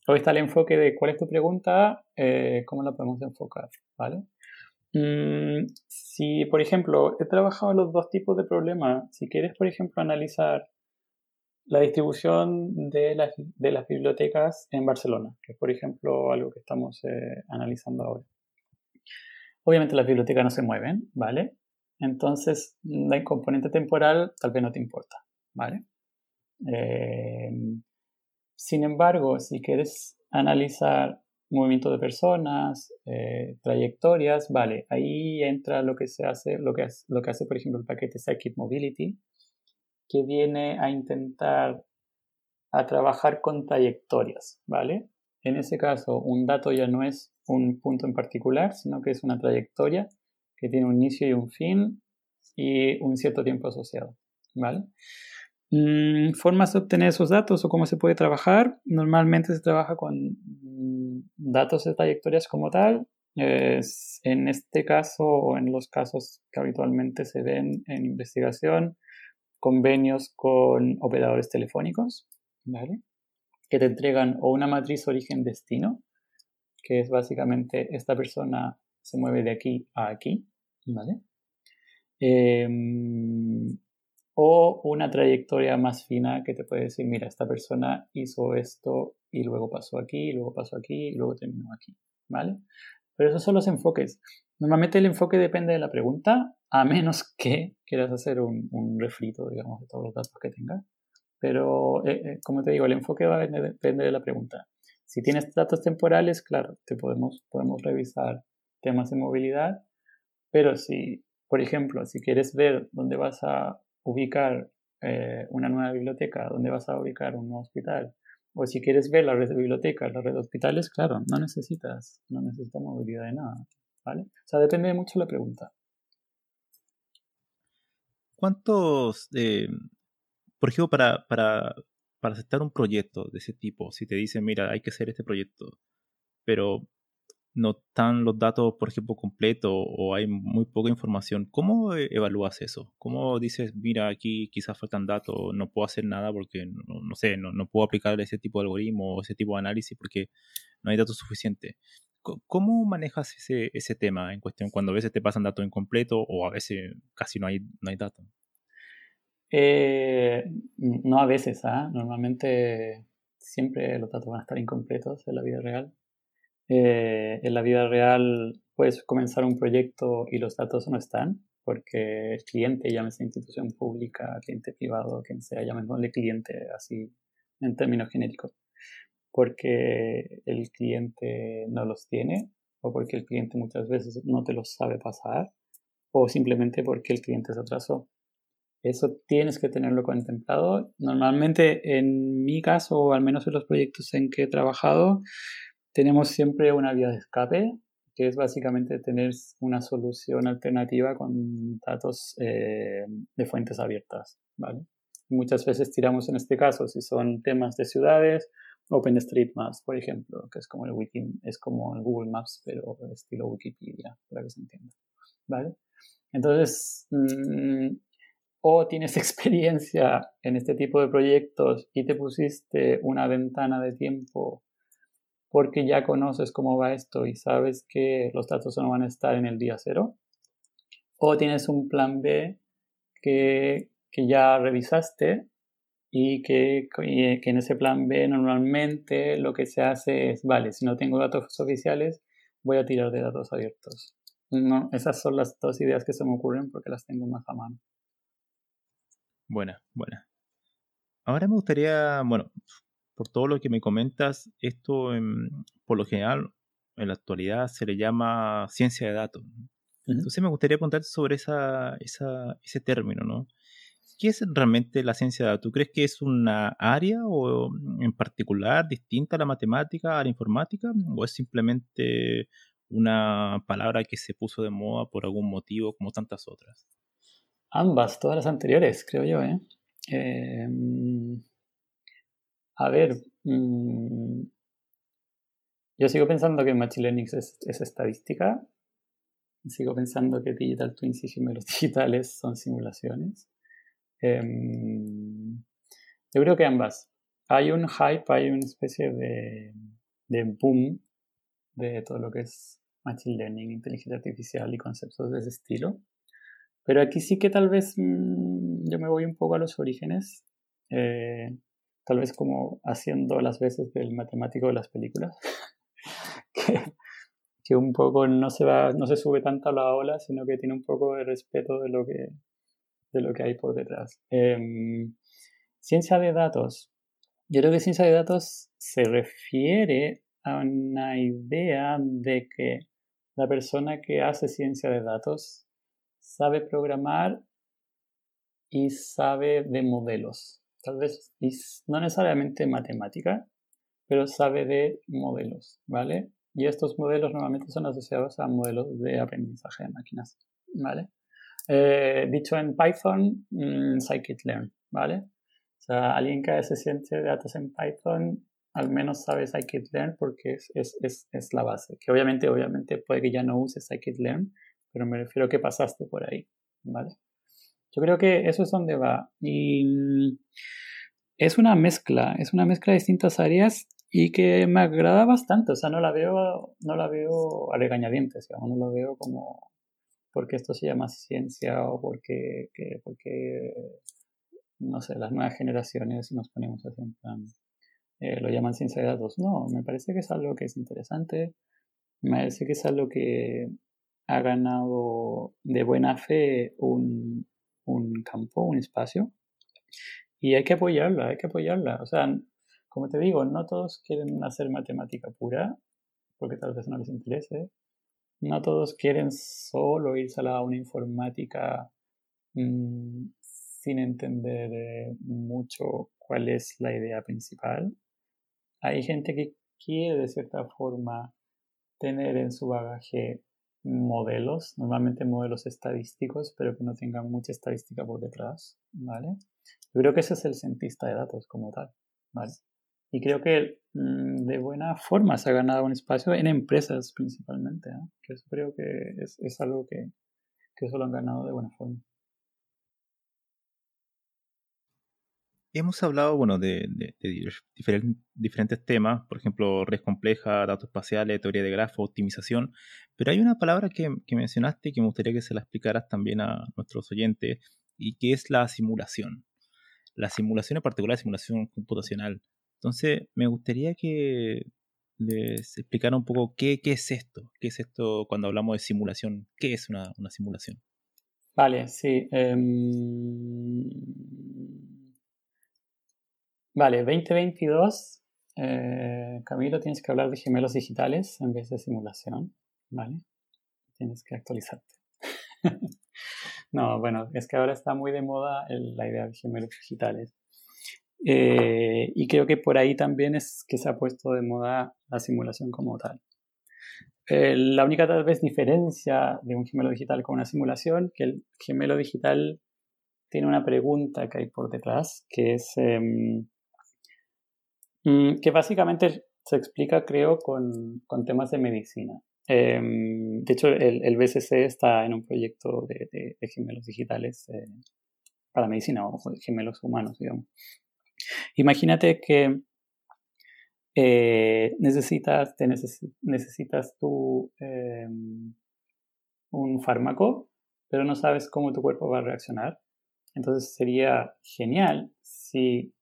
Luego está el enfoque de cuál es tu pregunta, eh, cómo la podemos enfocar, ¿vale? Mm, si, por ejemplo, he trabajado los dos tipos de problemas, si quieres, por ejemplo, analizar la distribución de las, de las bibliotecas en Barcelona, que es, por ejemplo, algo que estamos eh, analizando ahora. Obviamente las bibliotecas no se mueven, ¿vale? Entonces, la componente temporal tal vez no te importa, ¿vale? Eh, sin embargo, si quieres analizar movimiento de personas, eh, trayectorias, vale, ahí entra lo que se hace, lo que, hace, lo que hace, por ejemplo, el paquete Scikit Mobility, que viene a intentar a trabajar con trayectorias, ¿vale? En ese caso, un dato ya no es un punto en particular, sino que es una trayectoria que tiene un inicio y un fin y un cierto tiempo asociado. ¿vale? Mm, formas de obtener esos datos o cómo se puede trabajar. Normalmente se trabaja con mm, datos de trayectorias como tal. en este caso o en los casos que habitualmente se ven en investigación, convenios con operadores telefónicos, ¿vale? que te entregan o una matriz origen-destino, que es básicamente esta persona se mueve de aquí a aquí, ¿vale? Em, o una trayectoria más fina que te puede decir, mira, esta persona hizo esto y luego pasó aquí, luego pasó aquí, y luego terminó aquí, ¿vale? Pero esos son los enfoques. Normalmente el enfoque depende de la pregunta, a menos que quieras hacer un, refrito, digamos, de todos los datos que tengas. Pero, eh, eh, como te digo, el enfoque va a depender de la pregunta. Si tienes datos temporales, claro, te podemos revisar temas de movilidad, pero si, por ejemplo, si quieres ver dónde vas a ubicar eh, una nueva biblioteca, ¿dónde vas a ubicar un nuevo hospital? O si quieres ver la red de bibliotecas, la red de hospitales, claro, no necesitas, no necesitas movilidad de nada, ¿vale? O sea, depende mucho de la pregunta. ¿Cuántos, eh, por ejemplo, para, para, para aceptar un proyecto de ese tipo, si te dicen, mira, hay que hacer este proyecto, pero no están los datos, por ejemplo, completos o hay muy poca información, ¿cómo e-, evalúas eso? ¿Cómo dices, mira, aquí quizás faltan datos, no puedo hacer nada porque, no, sé, no, no, puedo aplicar ese tipo de algoritmo o ese tipo de análisis porque no hay datos suficientes? ¿Cómo manejas ese, ese tema en cuestión cuando a veces te pasan datos incompletos o a veces casi no hay, no hay datos? Eh, no a veces, ¿ah? Normalmente siempre los datos van a estar incompletos en la vida real. Eh, en la vida real puedes comenzar un proyecto y los datos no están, porque el cliente, llámese institución pública, cliente privado, quien sea, llamémosle cliente así en términos genéricos, porque el cliente no los tiene o porque el cliente muchas veces no te los sabe pasar o simplemente porque el cliente se atrasó. Eso tienes que tenerlo contemplado. Normalmente en mi caso, o al menos en los proyectos en que he trabajado, tenemos siempre una vía de escape, que es básicamente tener una solución alternativa con datos eh, de fuentes abiertas. ¿vale? Muchas veces tiramos en este caso, si son temas de ciudades, OpenStreetMaps, por ejemplo, que es como el Wiki, es como el Google Maps, pero estilo Wikipedia, para que se entienda. ¿vale? Entonces, mm, o tienes experiencia en este tipo de proyectos y te pusiste una ventana de tiempo porque ya conoces cómo va esto y sabes que los datos no van a estar en el día cero. O tienes un plan B que, ya revisaste y que, que, en ese plan B normalmente lo que se hace es, vale, si no tengo datos oficiales, voy a tirar de datos abiertos. No, esas son las dos ideas que se me ocurren porque las tengo más a mano. Buena, buena. Ahora me gustaría, bueno, por todo lo que me comentas, esto por lo general en la actualidad se le llama ciencia de datos. Entonces me gustaría preguntarte sobre esa, ese término, ¿no? ¿Qué es realmente la ciencia de datos? ¿Tú crees que es una área o en particular distinta a la matemática, a la informática? ¿O es simplemente una palabra que se puso de moda por algún motivo como tantas otras? Ambas, todas las anteriores, creo yo, ¿eh? eh a ver, mm, yo sigo pensando que Machine Learning es, estadística. Sigo pensando que Digital Twins y gemelos digitales son simulaciones. Em, yo creo que ambas. Hay un hype, hay una especie de, boom de todo lo que es Machine Learning, inteligencia artificial y conceptos de ese estilo. Pero aquí sí que tal vez mm, yo me voy un poco a los orígenes. Eh, tal vez como haciendo las veces del matemático de las películas, que, un poco no se, va, no se sube tanto a la ola, sino que tiene un poco de respeto de lo que, de lo que hay por detrás. Em, ciencia de datos. Yo creo que ciencia de datos se refiere a una idea de que la persona que hace ciencia de datos sabe programar y sabe de modelos tal vez no necesariamente matemática, pero sabe de modelos, ¿vale? Y estos modelos normalmente son asociados a modelos de aprendizaje de máquinas, ¿vale? Eh, dicho en Python, mm, scikit-learn, ¿vale? O sea, alguien que hace ciencia de datos en Python al menos sabe scikit-learn porque es, es, es, es, la base. Que obviamente, obviamente puede que ya no use scikit-learn, pero me refiero a que pasaste por ahí, ¿vale? Yo creo que eso es donde va. Y es una mezcla, es una mezcla de distintas áreas y que me agrada bastante. O sea, no la veo, no la veo a regañadientes, digamos, no la veo como porque esto se llama ciencia o porque, porque no sé, las nuevas generaciones nos ponemos así en plan, eh, lo llaman ciencia de datos. No, me parece que es algo que es interesante, me parece que es algo que ha ganado de buena fe un, un campo, un espacio, y hay que apoyarla, hay que apoyarla. O sea, como te digo, no todos quieren hacer matemática pura, porque tal vez no les interese. No todos quieren solo irse a la, una informática mm, sin entender eh, mucho cuál es la idea principal. Hay gente que quiere de cierta forma tener en su bagaje modelos, normalmente modelos estadísticos, pero que no tengan mucha estadística por detrás, ¿vale? Yo creo que ese es el cientista de datos como tal, ¿vale? Y creo que mm, de buena forma se ha ganado un espacio en empresas principalmente, que eso creo que es, es algo que, que eso lo han ganado de buena forma. Hemos hablado, bueno, de, diferentes, temas, por ejemplo, redes complejas, datos espaciales, teoría de grafo, optimización, pero hay una palabra que, que mencionaste y que me gustaría que se la explicaras también a nuestros oyentes, y que es la simulación. La simulación en particular, la simulación computacional. Entonces, me gustaría que les explicara un poco qué, es esto, qué es esto cuando hablamos de simulación, qué es una, una simulación. Vale, sí. Em, vale, 2022. Eh, Camilo, tienes que hablar de gemelos digitales en vez de simulación. Vale. Tienes que actualizarte. no, bueno, es que ahora está muy de moda la idea de gemelos digitales. Eh, y creo que por ahí también es que se ha puesto de moda la simulación como tal. Eh, la única tal vez diferencia de un gemelo digital con una simulación, que el gemelo digital tiene una pregunta que hay por detrás, que es em, que básicamente se explica, creo, con, con temas de medicina. Em, de hecho, el, el, BSC está en un proyecto de, gemelos digitales eh, para medicina o gemelos humanos, digamos. Imagínate que eh, necesitas, necesitas tú em, un fármaco, pero no sabes cómo tu cuerpo va a reaccionar. Entonces sería genial si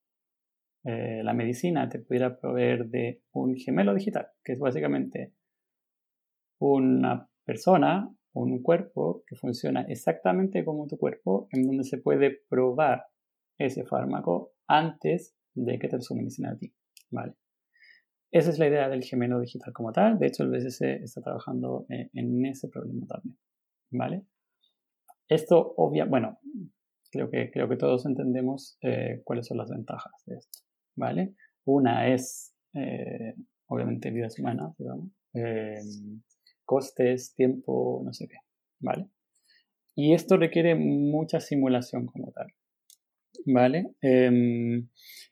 eh, la medicina te pudiera proveer de un gemelo digital, que es básicamente una persona, un cuerpo que funciona exactamente como tu cuerpo, en donde se puede probar ese fármaco antes de que te lo suministren a ti. ¿vale? Esa es la idea del gemelo digital como tal. De hecho, el BSC está trabajando eh, en ese problema también. ¿vale? Esto, obvia, bueno, creo que, creo que todos entendemos eh, cuáles son las ventajas de esto. ¿Vale? Una es, eh, obviamente, vidas humanas, digamos, costes, tiempo, no sé qué. ¿vale? Y esto requiere mucha simulación como tal. ¿vale? Em,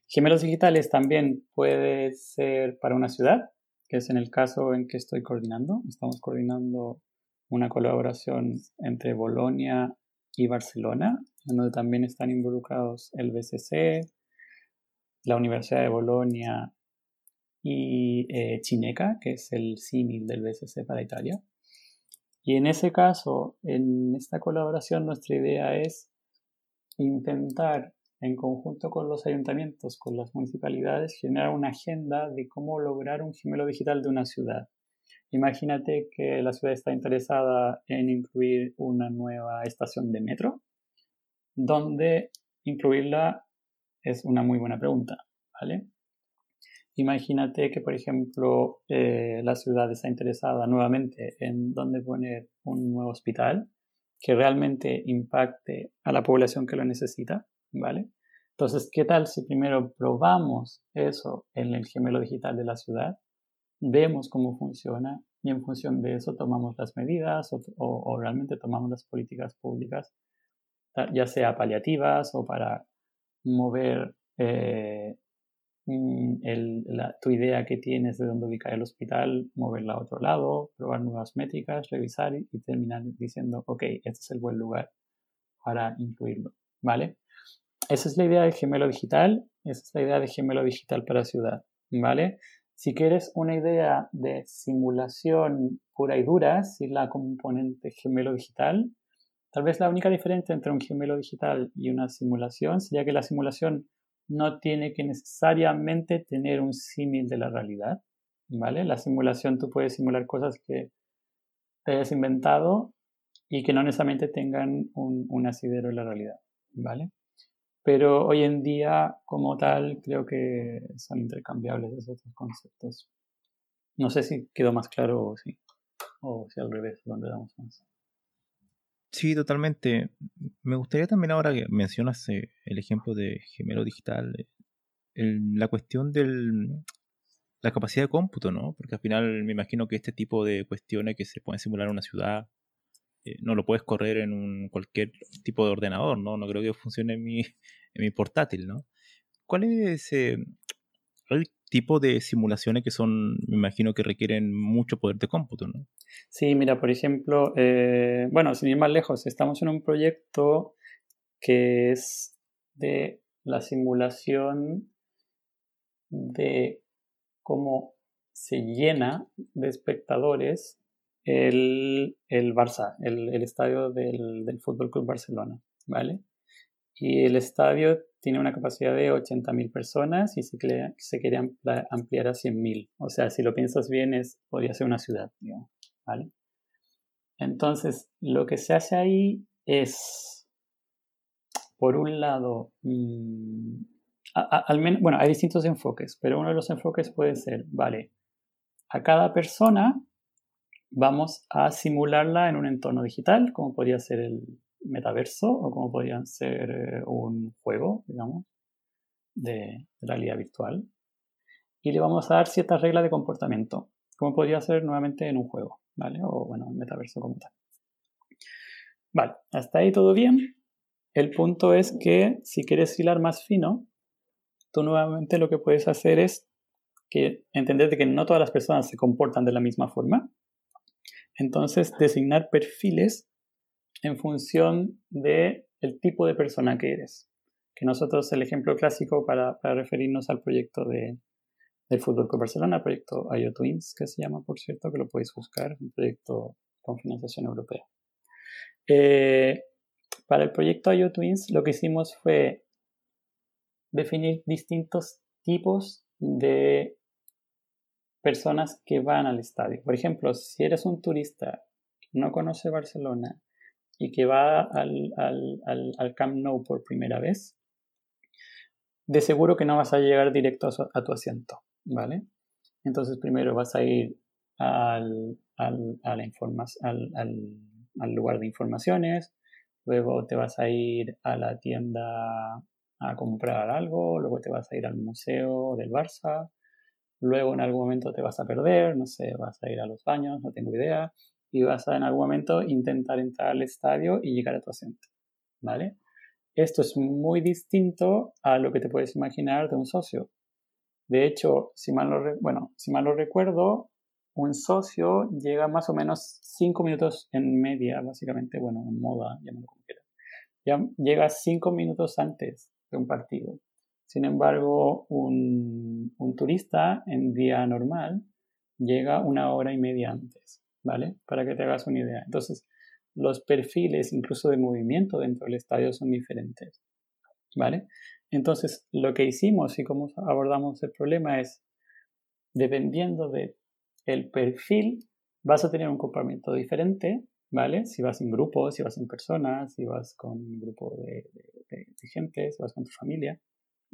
gemelos digitales también puede ser para una ciudad, que es en el caso en que estoy coordinando. Estamos coordinando una colaboración entre Bolonia y Barcelona, donde también están involucrados el BCC, la Universidad de Bolonia y eh, Chineca, que es el símil del BCC para Italia. Y en ese caso, en esta colaboración, nuestra idea es intentar en conjunto con los ayuntamientos, con las municipalidades, generar una agenda de cómo lograr un gemelo digital de una ciudad. Imagínate que la ciudad está interesada en incluir una nueva estación de metro. ¿Dónde incluirla? Es una muy buena pregunta, ¿vale? Imagínate que, por ejemplo, eh, la ciudad está interesada nuevamente en dónde poner un nuevo hospital que realmente impacte a la población que lo necesita, ¿vale? Entonces, ¿qué tal si primero probamos eso en el gemelo digital de la ciudad? Vemos cómo funciona y en función de eso tomamos las medidas o, realmente tomamos las políticas públicas, ya sea paliativas o para mover eh, mm, tu idea que tienes de dónde ubicar el hospital, moverla a otro lado, probar nuevas métricas, revisar y, y terminar diciendo, ok, este es el buen lugar para incluirlo, ¿vale? esa es la idea de gemelo digital, esa es la idea de gemelo digital para ciudad, ¿vale? Si quieres una idea de simulación pura y dura, sin la componente gemelo digital, tal vez la única diferencia entre un gemelo digital y una simulación sería que la simulación no tiene que necesariamente tener un símil de la realidad, ¿vale? La simulación tú puedes simular cosas que te hayas inventado y que no necesariamente tengan un, un asidero en la realidad, ¿vale? Pero hoy en día, como tal, creo que son intercambiables esos otros conceptos. No sé si quedó más claro o si, o si al revés, donde damos más. Sí, totalmente. Me gustaría también ahora que mencionas eh, el ejemplo de gemelo digital, eh, la cuestión de la capacidad de cómputo, ¿no? Porque al final me imagino que este tipo de cuestiones que se pueden simular en una ciudad eh, no lo puedes correr en un, cualquier tipo de ordenador, ¿no? No creo que funcione en mi, en mi portátil, ¿no? ¿Cuál es ese el tipo de simulaciones que son, me imagino que requieren mucho poder de cómputo, ¿no? Sí, mira, por ejemplo, eh, bueno, sin ir más lejos, estamos en un proyecto que es de la simulación de cómo se llena de espectadores el, el Barça, el, el estadio del, del Fútbol Club Barcelona, ¿vale? Y el estadio tiene una capacidad de 80.000 personas y se, se quiere ampliar a 100.000. O sea, si lo piensas bien, es, podría ser una ciudad, ¿vale? Entonces, lo que se hace ahí es, por un lado, mm, bueno, hay distintos enfoques, pero uno de los enfoques puede ser, vale, a cada persona vamos a simularla en un entorno digital, como podría ser el metaverso o como podría ser eh, un juego, digamos, de realidad virtual. Y le vamos a dar ciertas reglas de comportamiento, como podría ser nuevamente en un juego, ¿vale? O bueno, en metaverso como tal. Vale, hasta ahí todo bien. El punto es que si quieres hilar más fino, tú nuevamente lo que puedes hacer es que entender que no todas las personas se comportan de la misma forma, entonces, designar perfiles en función de el tipo de persona que eres. Que nosotros el ejemplo clásico para, referirnos al proyecto de, del Fútbol Club Barcelona, el proyecto IO Twins, que se llama, por cierto, que lo podéis buscar, un proyecto con financiación europea. Eh, para el proyecto IO Twins lo que hicimos fue definir distintos tipos de personas que van al estadio. Por ejemplo, si eres un turista no conoce Barcelona y que va al, al, Camp Nou por primera vez, de seguro que no vas a llegar directo a, tu asiento, ¿vale? Entonces primero vas a ir al, al, al, lugar de informaciones, luego te vas a ir a la tienda a comprar algo, luego te vas a ir al museo del Barça, luego en algún momento te vas a perder, no sé, vas a ir a los baños, no tengo idea, y vas a en algún momento intentar entrar al estadio y llegar a tu asiento, ¿vale? Esto es muy distinto a lo que te puedes imaginar de un socio. De hecho, si mal lo, bueno, si mal lo recuerdo, un socio llega más o menos 5 minutos en media, básicamente, bueno, en moda, llámalo como quieras. Ya llega 5 minutos antes de un partido. Sin embargo, un, turista en día normal llega una hora y media antes, ¿vale? Para que te hagas una idea. Entonces, los perfiles incluso de movimiento dentro del estadio son diferentes, ¿vale? Entonces, lo que hicimos y cómo abordamos el problema es, dependiendo de el perfil, vas a tener un comportamiento diferente, ¿vale? Si vas en grupo, si vas en personas, si vas con un grupo de gente, si vas con tu familia,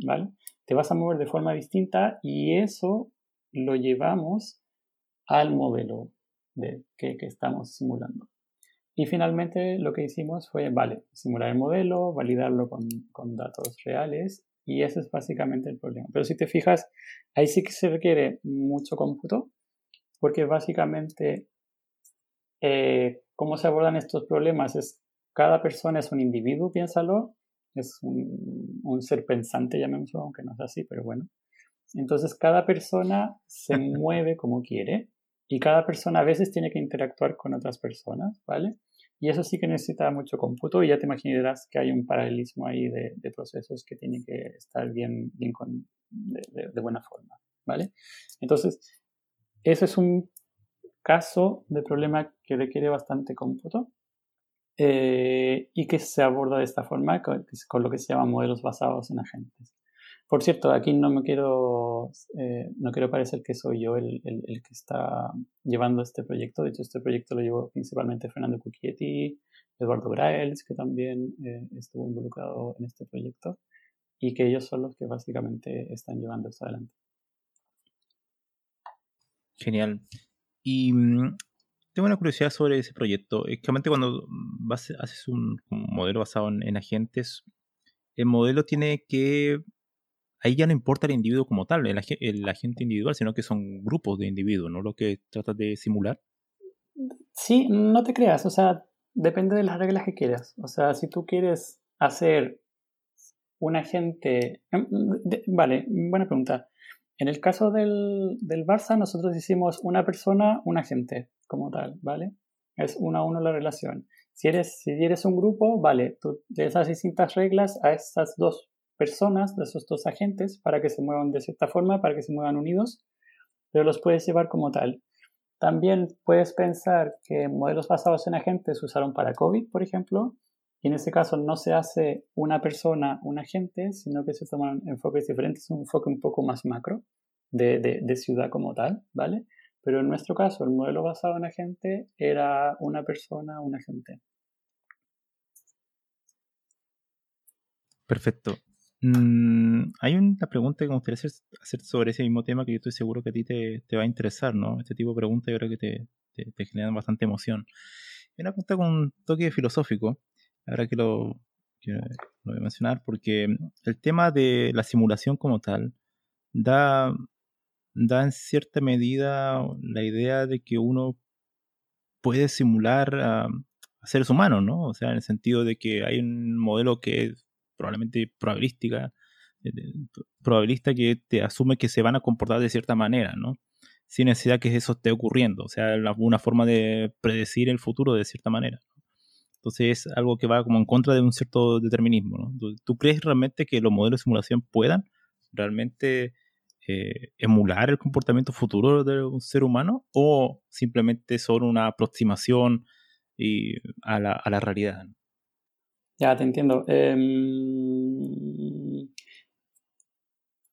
¿vale? Te vas a mover de forma distinta y eso lo llevamos al modelo de, que, estamos simulando. Y finalmente lo que hicimos fue, vale, simular el modelo, validarlo con, con, datos reales y ese es básicamente el problema. Pero si te fijas, ahí sí que se requiere mucho cómputo porque básicamente eh, cómo se abordan estos problemas es cada persona es un individuo, piénsalo, es un, un ser pensante, llamémoslo, aunque no es así, pero bueno. Entonces cada persona se mueve como quiere y cada persona a veces tiene que interactuar con otras personas, ¿vale? Y eso sí que necesita mucho cómputo y ya te imaginarás que hay un paralelismo ahí de, procesos que tienen que estar bien, bien con, de, buena forma, ¿vale? Entonces, ese es un caso de problema que requiere bastante cómputo eh, y que se aborda de esta forma con, lo que se llama modelos basados en agentes. Por cierto, aquí no me quiero, eh, no quiero parecer que soy yo el, el, que está llevando este proyecto. De hecho, este proyecto lo llevó principalmente Fernando Cucchietti, Eduardo Graels, que también eh, estuvo involucrado en este proyecto, y que ellos son los que básicamente están llevando esto adelante. Genial. Y mm, tengo una curiosidad sobre ese proyecto. Es que cuando haces un, modelo basado en, agentes, el modelo tiene que... Ahí ya no importa el individuo como tal, el, agente individual, sino que son grupos de individuos, ¿no? Lo que tratas de simular. Sí, no te creas, o sea, depende de las reglas que quieras. O sea, si tú quieres hacer un agente... Em, vale, buena pregunta. En el caso del, del, Barça, nosotros hicimos una persona, un agente, como tal, ¿vale? Es uno a uno la relación. Si eres, si eres un grupo, vale, tú le das distintas reglas a esas dos personas, a esos dos agentes, para que se muevan de cierta forma, para que se muevan unidos, pero los puedes llevar como tal. También puedes pensar que modelos basados en agentes se usaron para COVID, por ejemplo, y en ese caso no se hace una persona, un agente, sino que se toman enfoques diferentes, un enfoque un poco más macro de, de, ciudad como tal, ¿vale? Pero en nuestro caso, el modelo basado en agente era una persona, un agente. Perfecto. Mm, hay una pregunta que me gustaría hacer, sobre ese mismo tema que yo estoy seguro que a ti te, te va a interesar, ¿no? Este tipo de preguntas yo creo que te, te, te generan bastante emoción. Es una pregunta con un toque filosófico ahora que lo, voy a mencionar, porque el tema de la simulación como tal da, da en cierta medida la idea de que uno puede simular a, seres humanos, ¿no? O sea, en el sentido de que hay un modelo que es probablemente probabilística, eh, probabilista que te asume que se van a comportar de cierta manera, ¿no? Sin necesidad que eso esté ocurriendo, o sea, una forma de predecir el futuro de cierta manera. Entonces es algo que va como en contra de un cierto determinismo. ¿Tú crees realmente que los modelos de simulación puedan realmente eh, emular el comportamiento futuro de un ser humano o simplemente son una aproximación a, la, realidad? Ya, te entiendo. Em,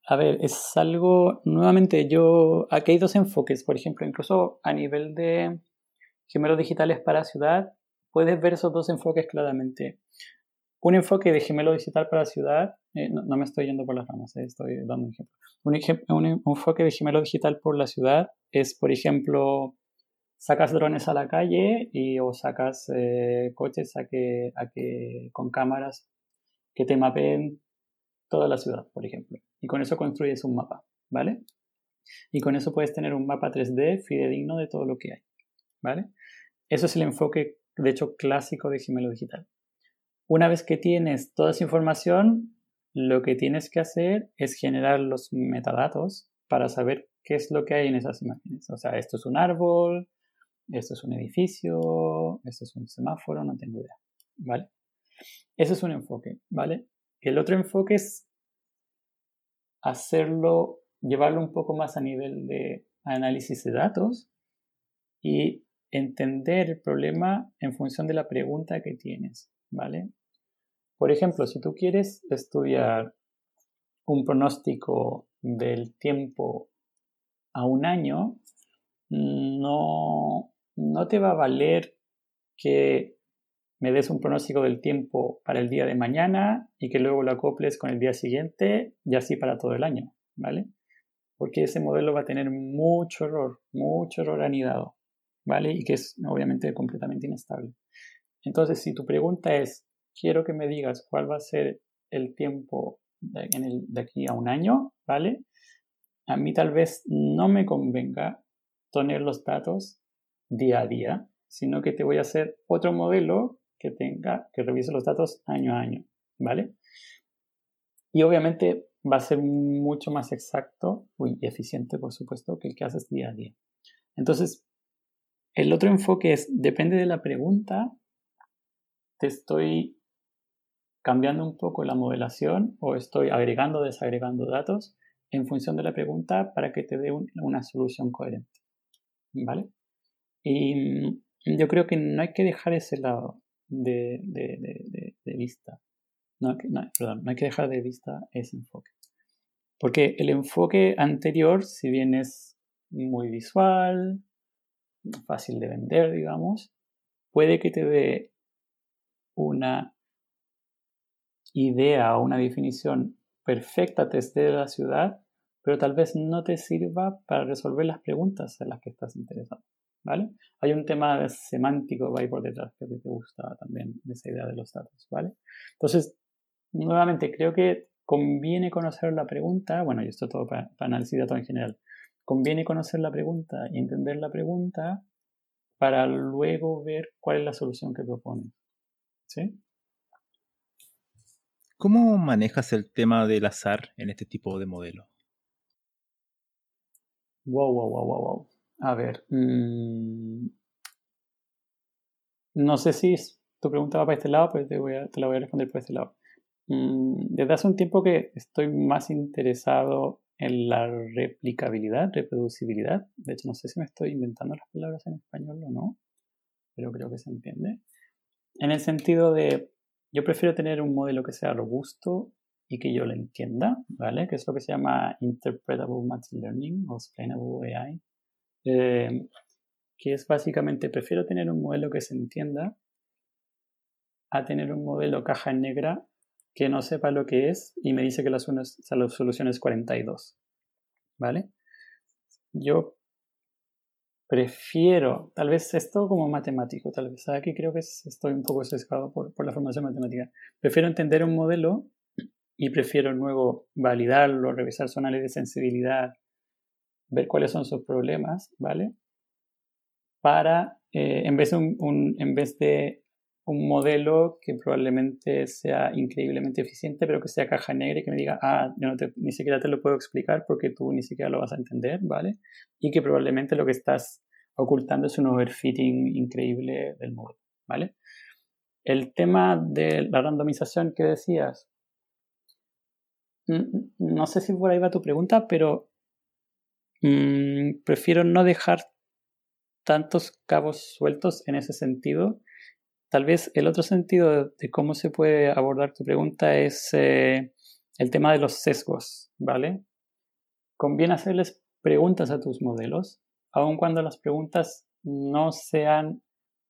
a ver, es algo, nuevamente, yo, aquí hay dos enfoques, por ejemplo, incluso a nivel de gemelos digitales para ciudad, puedes ver esos dos enfoques claramente. Un enfoque de gemelo digital para ciudad, eh, no, me estoy yendo por las ramas, eh, estoy dando un ejemplo. Un, enfoque de gemelo digital por la ciudad es, por ejemplo, sacas drones a la calle y, o sacas eh, coches a que, a que, con cámaras que te mapeen toda la ciudad, por ejemplo. Y con eso construyes un mapa, ¿vale? Y con eso puedes tener un mapa 3D fidedigno de todo lo que hay, ¿vale? Eso es el enfoque de hecho clásico de Gimelo Digital. Una vez que tienes toda esa información, lo que tienes que hacer es generar los metadatos para saber qué es lo que hay en esas imágenes. O sea, esto es un árbol, esto es un edificio, esto es un semáforo, no tengo idea. ¿Vale? Ese es un enfoque, ¿vale? El otro enfoque es hacerlo, llevarlo un poco más a nivel de análisis de datos y entender el problema en función de la pregunta que tienes, ¿vale? Por ejemplo, si tú quieres estudiar un pronóstico del tiempo a un año, no, no te va a valer que me des un pronóstico del tiempo para el día de mañana y que luego lo acoples con el día siguiente y así para todo el año, ¿vale? Porque ese modelo va a tener mucho error, mucho error anidado. ¿vale? Y que es obviamente completamente inestable. Entonces, si tu pregunta es, quiero que me digas cuál va a ser el tiempo de, en el, de aquí a un año, ¿vale? A mí tal vez no me convenga tener los datos día a día, sino que te voy a hacer otro modelo que tenga, que revise los datos año a año, ¿vale? Y obviamente va a ser mucho más exacto y eficiente, por supuesto, que el que haces día a día. Entonces, el otro enfoque es, depende de la pregunta, te estoy cambiando un poco la modelación o estoy agregando o desagregando datos en función de la pregunta para que te dé una solución coherente. ¿Vale? Y mm, yo creo que no hay que dejar ese lado de, vista. No, perdón, no hay que dejar de vista ese enfoque. Porque el enfoque anterior, si bien es muy visual, fácil de vender, digamos, puede que te dé una idea o una definición perfecta desde la ciudad, pero tal vez no te sirva para resolver las preguntas en las que estás interesado. ¿Vale? Hay un tema semántico ahí por detrás que te gusta también, esa idea de los datos, ¿vale? Entonces, nuevamente, creo que conviene conocer la pregunta, bueno, y esto todo para, para análisis de datos en general, conviene conocer la pregunta y entender la pregunta para luego ver cuál es la solución que propone. ¿Sí? ¿Cómo manejas el tema del azar en este tipo de modelo? Wow, wow, wow, wow, wow. A ver. Mm, no sé si tu pregunta va para este lado, pero te, voy a, te la voy a responder por este lado. Mm, desde hace un tiempo que estoy más interesado en la replicabilidad, reproducibilidad. De hecho, no sé si me estoy inventando las palabras en español o no, pero creo que se entiende. En el sentido de, yo prefiero tener un modelo que sea robusto y que yo lo entienda, ¿vale? Que es lo que se llama Interpretable Machine Learning o Explainable AI. Eh, que es básicamente, prefiero tener un modelo que se entienda a tener un modelo caja negra que no sepa lo que es y me dice que la, solución es 42. ¿Vale? Yo prefiero, tal vez esto como matemático, tal vez aquí creo que estoy un poco sesgado por, por la formación matemática. Prefiero entender un modelo y prefiero luego validarlo, revisar su análisis de sensibilidad, ver cuáles son sus problemas, ¿vale? Para, eh, en, vez de un, en vez de un modelo que probablemente sea increíblemente eficiente, pero que sea caja negra y que me diga, ah, yo no te, ni siquiera te lo puedo explicar porque tú ni siquiera lo vas a entender, ¿vale? Y que probablemente lo que estás ocultando es un overfitting increíble del modelo, ¿vale? El tema de la randomización que decías, no sé si por ahí va tu pregunta, pero mm, prefiero no dejar tantos cabos sueltos en ese sentido Tal vez el otro sentido de cómo se puede abordar tu pregunta es eh, el tema de los sesgos, ¿vale? Conviene hacerles preguntas a tus modelos, aun cuando las preguntas no sean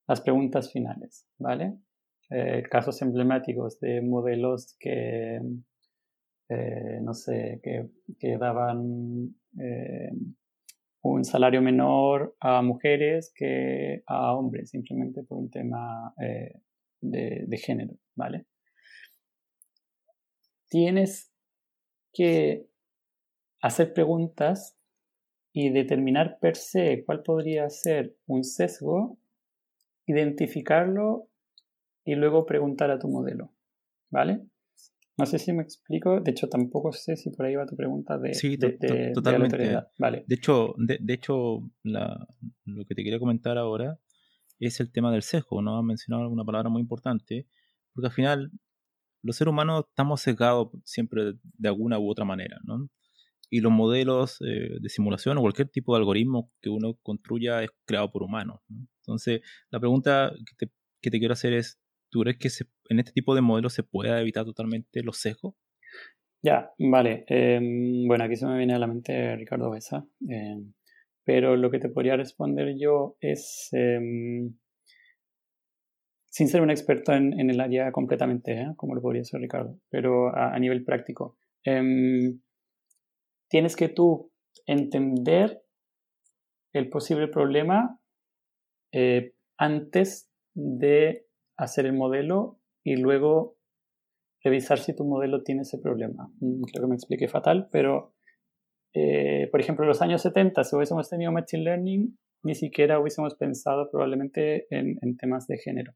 las preguntas finales, ¿vale? Eh, casos emblemáticos de modelos que, eh, no sé, que, daban un salario menor a mujeres que a hombres, simplemente por un tema eh, de, género, ¿vale? Tienes que hacer preguntas y determinar per se cuál podría ser un sesgo, identificarlo y luego preguntar a tu modelo, ¿vale? No sé si me explico, de hecho tampoco sé si por ahí va tu pregunta de, sí, totalmente. De, vale. de hecho, de, hecho lo que te quería comentar ahora es el tema del sesgo, ¿no? Has mencionado una palabra muy importante, porque al final los seres humanos estamos sesgados siempre de alguna u otra manera, ¿no? Y los modelos eh, de simulación o cualquier tipo de algoritmo que uno construya es creado por humanos. Entonces, la pregunta que te, que te quiero hacer es, ¿Tú crees que en este tipo de modelos se puede evitar totalmente los sesgos? Ya, vale. Em, bueno, aquí se me viene a la mente Ricardo Besa. Em, pero lo que te podría responder yo es, em, sin ser un experto en, el área completamente, ¿eh? como lo podría ser Ricardo, pero a, nivel práctico, tienes que tú entender el posible problema eh, antes de hacer el modelo y luego revisar si tu modelo tiene ese problema. Mm, creo que me expliqué fatal, pero eh, por ejemplo, en los años 70, si hubiésemos tenido Machine Learning, ni siquiera hubiésemos pensado probablemente en, temas de género,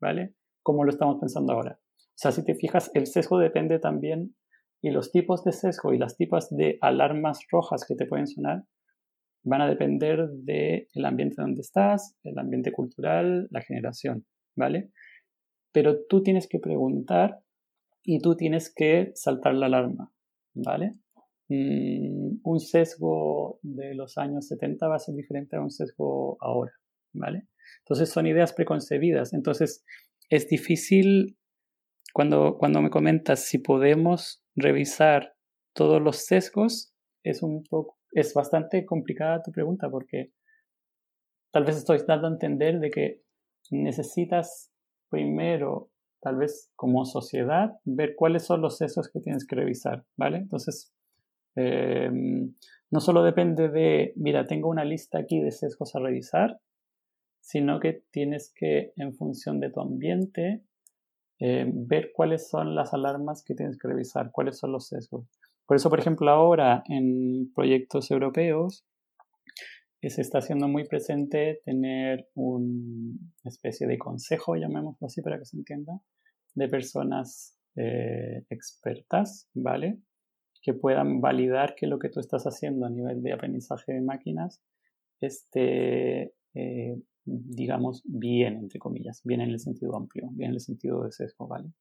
¿vale? Como lo estamos pensando ahora. O sea, si te fijas, el sesgo depende también y los tipos de sesgo y las tipos de alarmas rojas que te pueden sonar van a depender del ambiente donde estás, el ambiente cultural, la generación, ¿vale? pero tú tienes que preguntar y tú tienes que saltar la alarma, ¿vale? Mm, un sesgo de los años 70 va a ser diferente a un sesgo ahora, ¿vale? Entonces son ideas preconcebidas. Entonces es difícil cuando, cuando me comentas si podemos revisar todos los sesgos, es un es bastante complicada tu pregunta porque tal vez estoy dando a entender de que necesitas primero, tal vez como sociedad, ver cuáles son los sesgos que tienes que revisar, ¿vale? Entonces, em, no solo depende de, mira, tengo una lista aquí de sesgos a revisar, sino que tienes que, en función de tu ambiente, eh, ver cuáles son las alarmas que tienes que revisar, cuáles son los sesgos. Por eso, por ejemplo, ahora en proyectos europeos se está haciendo muy presente tener una especie de consejo, llamémoslo así para que se entienda, de personas eh, expertas, ¿vale? Que puedan validar que lo que tú estás haciendo a nivel de aprendizaje de máquinas esté digamos, bien, entre comillas, bien en el sentido amplio, bien en el sentido de sesgo, ¿vale?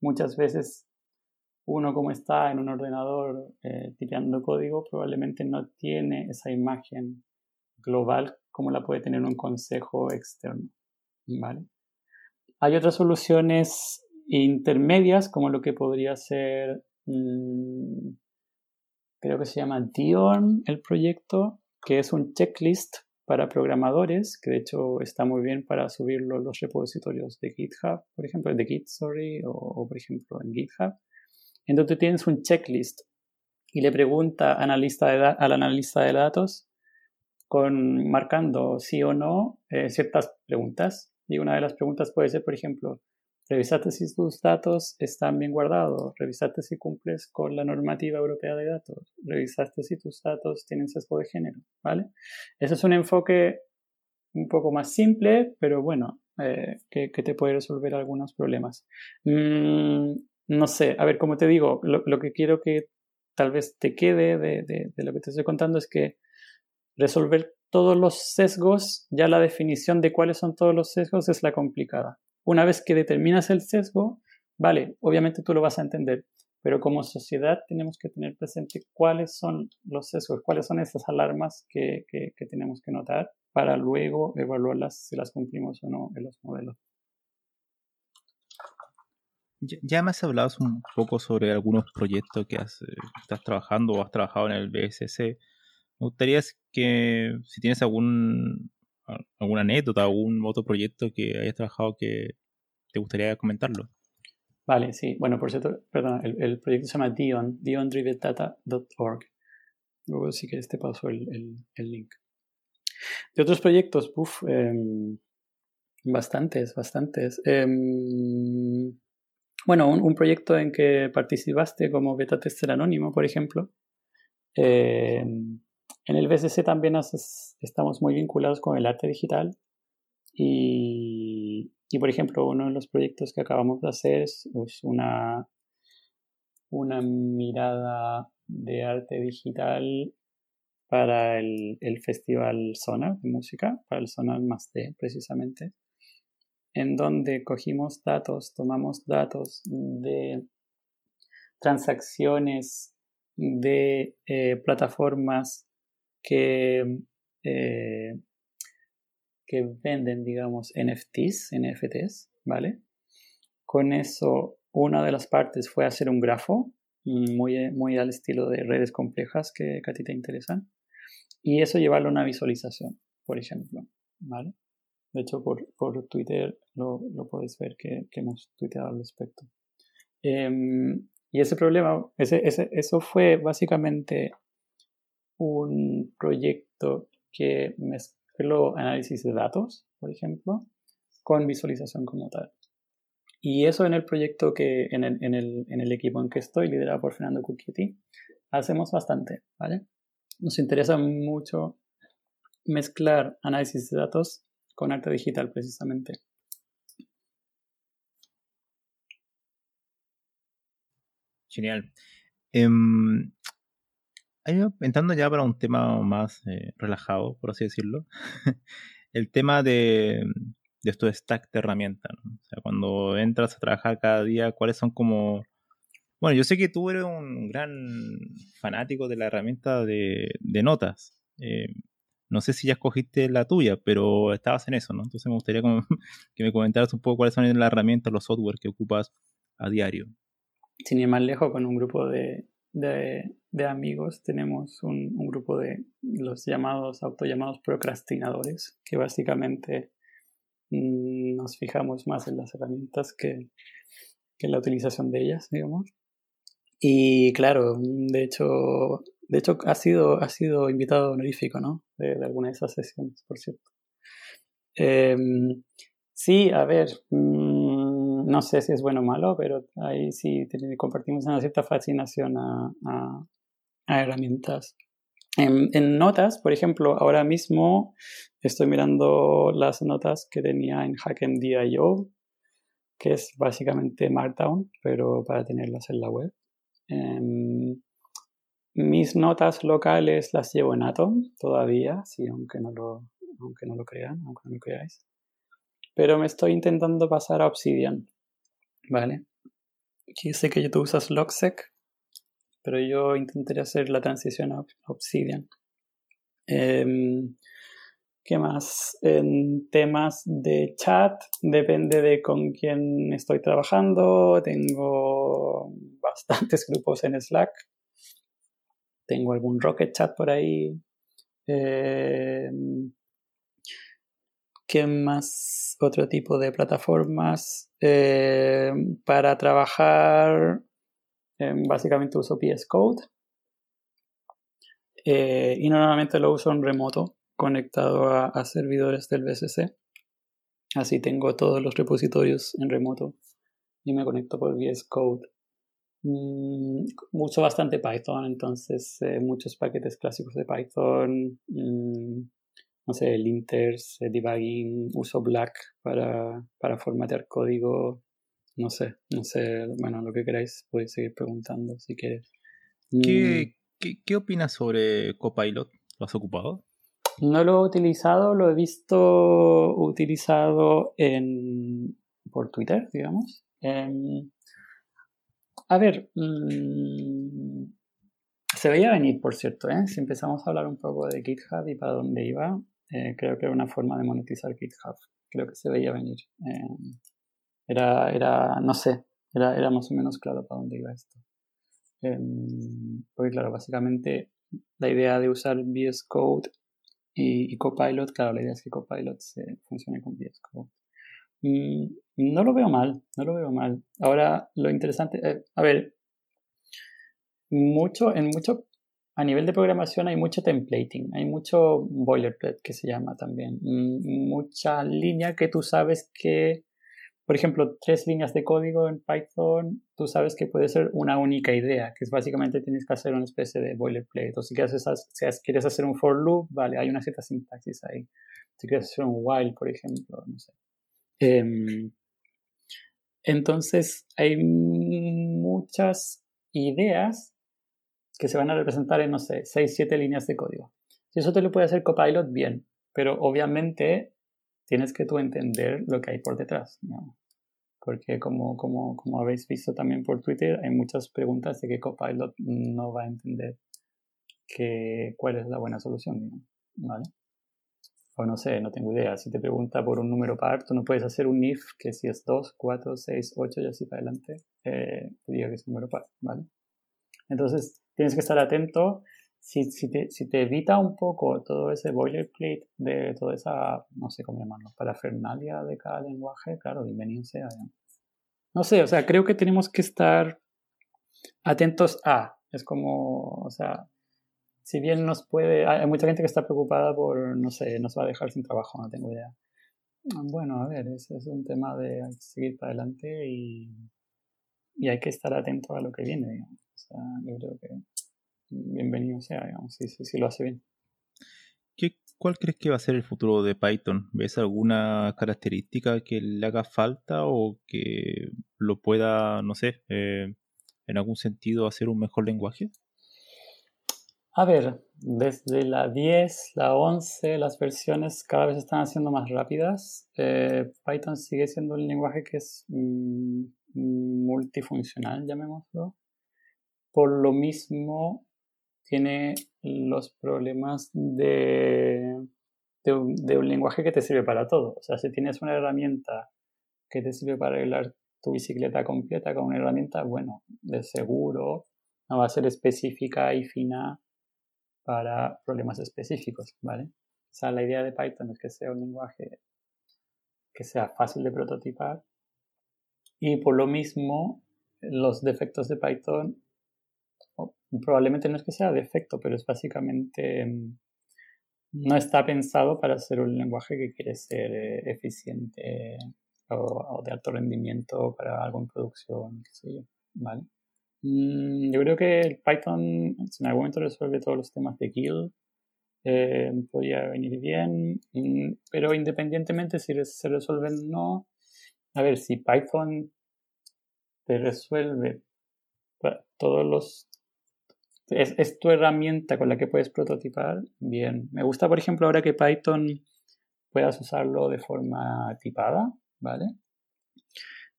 Muchas veces uno como está en un ordenador eh, tirando código probablemente no tiene esa imagen global como la puede tener un consejo externo, ¿vale? Hay otras soluciones intermedias como lo que podría ser, mm, creo que se llama Dion el proyecto, que es un checklist para programadores, que de hecho está muy bien para subirlo a los repositorios de GitHub, por ejemplo, de Git, sorry, o, por ejemplo en GitHub. Entonces tienes un checklist y le pregunta analista al analista de datos con marcando sí o no eh, ciertas preguntas. Y una de las preguntas puede ser, por ejemplo, Revisate si tus datos están bien guardados. Revisate si cumples con la normativa europea de datos. Revisate si tus datos tienen sesgo de género. ¿Vale? Ese es un enfoque un poco más simple, pero bueno, eh, que, te puede resolver algunos problemas. Mm, no sé, a ver, como te digo, lo, que quiero que tal vez te quede de, de lo que te estoy contando es que resolver todos los sesgos, ya la definición de cuáles son todos los sesgos es la complicada. Una vez que determinas el sesgo, vale, obviamente tú lo vas a entender, pero como sociedad tenemos que tener presente cuáles son los sesgos, cuáles son esas alarmas que, tenemos que notar para luego evaluarlas si las cumplimos o no en los modelos. Ya me has hablado un poco sobre algunos proyectos que has, eh, estás trabajando o has trabajado en el BSC. Me gustaría que si tienes algún alguna anécdota, algún otro proyecto que hayas trabajado que te gustaría comentarlo. Vale, sí. Bueno, por cierto, perdón, el, proyecto se llama Dion, diondrivedata.org. Luego sí que te paso el, el, link. De otros proyectos, uff, em, bastantes, bastantes. Em, bueno, un, proyecto en que participaste como beta tester anónimo, por ejemplo. Eh, en el BCC también estamos muy vinculados con el arte digital y, por ejemplo, uno de los proyectos que acabamos de hacer es, una, una mirada de arte digital para el, Festival Sonar de música, para el Sonar Más D precisamente, en donde cogimos datos, tomamos datos de transacciones de eh, plataformas que, eh, que venden, digamos, NFTs, NFTs, ¿vale? Con eso, una de las partes fue hacer un grafo muy, muy al estilo de redes complejas que, a ti te interesan. Y eso llevarlo a una visualización, por ejemplo, ¿vale? De hecho, por, por Twitter lo, lo podéis ver que, que, hemos tuiteado al respecto. Em, y ese problema, ese, ese, eso fue básicamente un proyecto que mezcló análisis de datos, por ejemplo, con visualización como tal. Y eso en el proyecto que, en el, en el, en el equipo en que estoy, liderado por Fernando Cucchietti, hacemos bastante, ¿vale? Nos interesa mucho mezclar análisis de datos con arte digital precisamente. Genial. Em, entrando ya para un tema más eh, relajado, por así decirlo, el tema de, de esto stack de herramientas. O sea, cuando entras a trabajar cada día, ¿cuáles son como... Bueno, yo sé que tú eres un gran fanático de la herramienta de, de notas. Eh, no sé si ya escogiste la tuya, pero estabas en eso, ¿no? Entonces me gustaría que me comentaras un poco cuáles son las herramientas, los software que ocupas a diario. Sin ir más lejos, con un grupo de, amigos tenemos un, grupo de los llamados, autollamados procrastinadores, que básicamente mm, nos fijamos más en las herramientas que, en la utilización de ellas, digamos. Y claro, de hecho, de hecho ha sido, ha sido invitado honorífico, ¿no? De, alguna de esas sesiones, por cierto. Em, sí, a ver, mm, no sé si es bueno o malo, pero ahí sí compartimos una cierta fascinación a, a, herramientas. En, notas, por ejemplo, ahora mismo estoy mirando las notas que tenía en HackMD.io, que es básicamente Markdown, pero para tenerlas en la web. Em, mis notas locales las llevo en Atom todavía, sí, aunque no lo, aunque no lo crean, aunque no lo creáis. Pero me estoy intentando pasar a Obsidian, ¿vale? Aquí sé que tú usas Logsec, pero yo intentaré hacer la transición a Obsidian. Em, ¿Qué más? En temas de chat, depende de con quién estoy trabajando. Tengo bastantes grupos en Slack. Tengo algún Rocket Chat por ahí. Eh, ¿Qué más? Otro tipo de plataformas. Eh, para trabajar, básicamente uso PS Code. y normalmente lo uso en remoto, conectado a, servidores del BSC. Así tengo todos los repositorios en remoto y me conecto por VS Code. Mm, uso bastante Python, entonces eh, muchos paquetes clásicos de Python, mm, no sé, linters, eh, debugging, uso Black para formatear código, no sé, no sé, bueno, lo que queráis podéis seguir preguntando si quieres. ¿Qué, mm. qué, opinas sobre Copilot? ¿Lo has ocupado? No lo he utilizado, lo he visto utilizado en, por Twitter, digamos. Em, a ver, mm, se veía venir, por cierto, ¿eh? si empezamos a hablar un poco de GitHub y para dónde iba, eh, creo que era una forma de monetizar GitHub. Creo que se veía venir. Eh, era, era, no sé, era, era más o menos claro para dónde iba esto. Em, porque claro, básicamente la idea de usar VS Code y, Copilot, claro, la idea es que Copilot se funcione con VS Code. Mm, no lo veo mal, no lo veo mal. Ahora, lo interesante, eh, a ver, mucho, en mucho, a nivel de programación hay mucho templating, hay mucho boilerplate que se llama también, mm, mucha línea que tú sabes que, por ejemplo, tres líneas de código en Python, tú sabes que puede ser una única idea, que es básicamente tienes que hacer una especie de boilerplate, o si quieres, si quieres hacer un for loop, vale, hay una cierta sintaxis ahí. Si quieres hacer un while, por ejemplo, no sé. Em, entonces, hay muchas ideas que se van a representar en, no sé, 6, 7 líneas de código. Si eso te lo puede hacer Copilot, bien, pero obviamente tienes que tú entender lo que hay por detrás. Porque como, como, como habéis visto también por Twitter, hay muchas preguntas de que Copilot no va a entender que, cuál es la buena solución. ¿vale? o no sé, no tengo idea, si te pregunta por un número par, tú no puedes hacer un if que si es 2, 4, 6, 8 y así para adelante, eh, te diga que es un número par, ¿vale? Entonces, tienes que estar atento. Si, si, te, si te evita un poco todo ese boilerplate de toda esa, no sé cómo llamarlo, parafernalia de cada lenguaje, claro, bienvenido sea. No sé, o sea, creo que tenemos que estar atentos a, es como, o sea, si bien nos puede, hay mucha gente que está preocupada por, no sé, nos va a dejar sin trabajo, no tengo idea. Bueno, a ver, ese es un tema de seguir para adelante y, y hay que estar atento a lo que viene, digamos. O sea, yo creo que bienvenido sea, digamos, si, si, lo hace bien. ¿Qué, ¿Cuál crees que va a ser el futuro de Python? ¿Ves alguna característica que le haga falta o que lo pueda, no sé, eh, en algún sentido hacer un mejor lenguaje? A ver, desde la 10, la 11, las versiones cada vez están haciendo más rápidas. Eh, Python sigue siendo un lenguaje que es mm, multifuncional, llamémoslo. Por lo mismo, tiene los problemas de, de, un, lenguaje que te sirve para todo. O sea, si tienes una herramienta que te sirve para arreglar tu bicicleta completa con una herramienta, bueno, de seguro no va a ser específica y fina para problemas específicos, ¿vale? O sea, la idea de Python es que sea un lenguaje que sea fácil de prototipar y por lo mismo los defectos de Python probablemente no es que sea defecto, pero es básicamente mm, no está pensado para ser un lenguaje que quiere ser eh, eficiente o, de alto rendimiento para algo en producción, qué sé yo, ¿vale? Mm, yo creo que el Python, si en algún momento resuelve todos los temas de kill, eh, podría venir bien, mm, pero independientemente si se resuelven o no, a ver, si Python te resuelve todos los... Es, es, tu herramienta con la que puedes prototipar, bien. Me gusta, por ejemplo, ahora que Python puedas usarlo de forma tipada, ¿vale?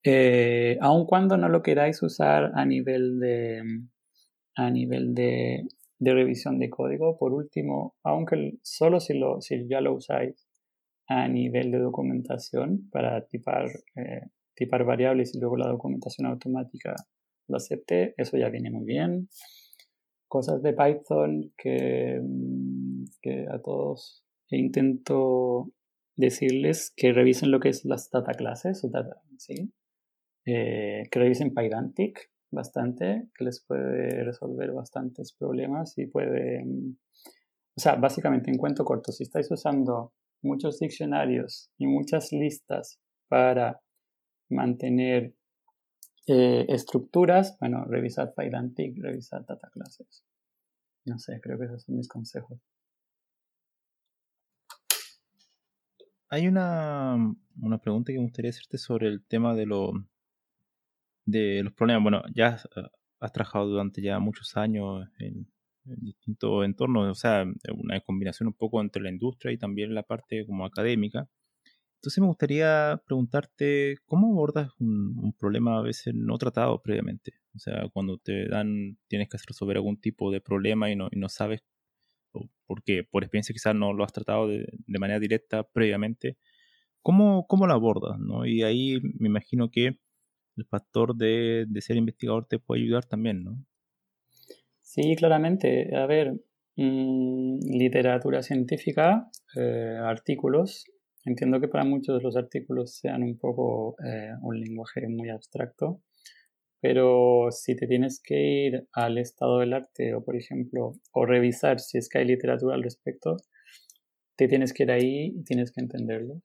Eh, aun cuando no lo queráis usar a nivel de, a nivel de, de revisión de código, por último, aunque solo si, lo, si ya lo usáis a nivel de documentación para tipar, eh, tipar variables y luego la documentación automática lo acepte, eso ya viene muy bien. Cosas de Python que, mm, que a todos intento decirles que revisen lo que es las data classes, o data, ¿sí? Eh, que revisen Pydantic bastante, que les puede resolver bastantes problemas y puede, mm, o sea, básicamente en cuento corto, si estáis usando muchos diccionarios y muchas listas para mantener eh, estructuras, bueno, revisar Pydantic, revisar data classes. No sé, creo que esos son mis consejos. Hay una, una pregunta que me gustaría hacerte sobre el tema de, lo, de los problemas. Bueno, ya has trabajado durante ya muchos años en, en distintos entornos, o sea, una combinación un poco entre la industria y también la parte como académica. Entonces me gustaría preguntarte, ¿cómo abordas un, problema a veces no tratado previamente? O sea, cuando te dan, tienes que resolver algún tipo de problema y no, y no sabes, porque por experiencia quizás no lo has tratado de, manera directa previamente, ¿cómo, cómo lo abordas? ¿no? Y ahí me imagino que el factor de, de, ser investigador te puede ayudar también, ¿no? Sí, claramente. A ver, mm, literatura científica, eh, artículos, Entiendo que para muchos los artículos sean un poco eh, un lenguaje muy abstracto, pero si te tienes que ir al estado del arte o, por ejemplo, o revisar si es que hay literatura al respecto, te tienes que ir ahí y tienes que entenderlo.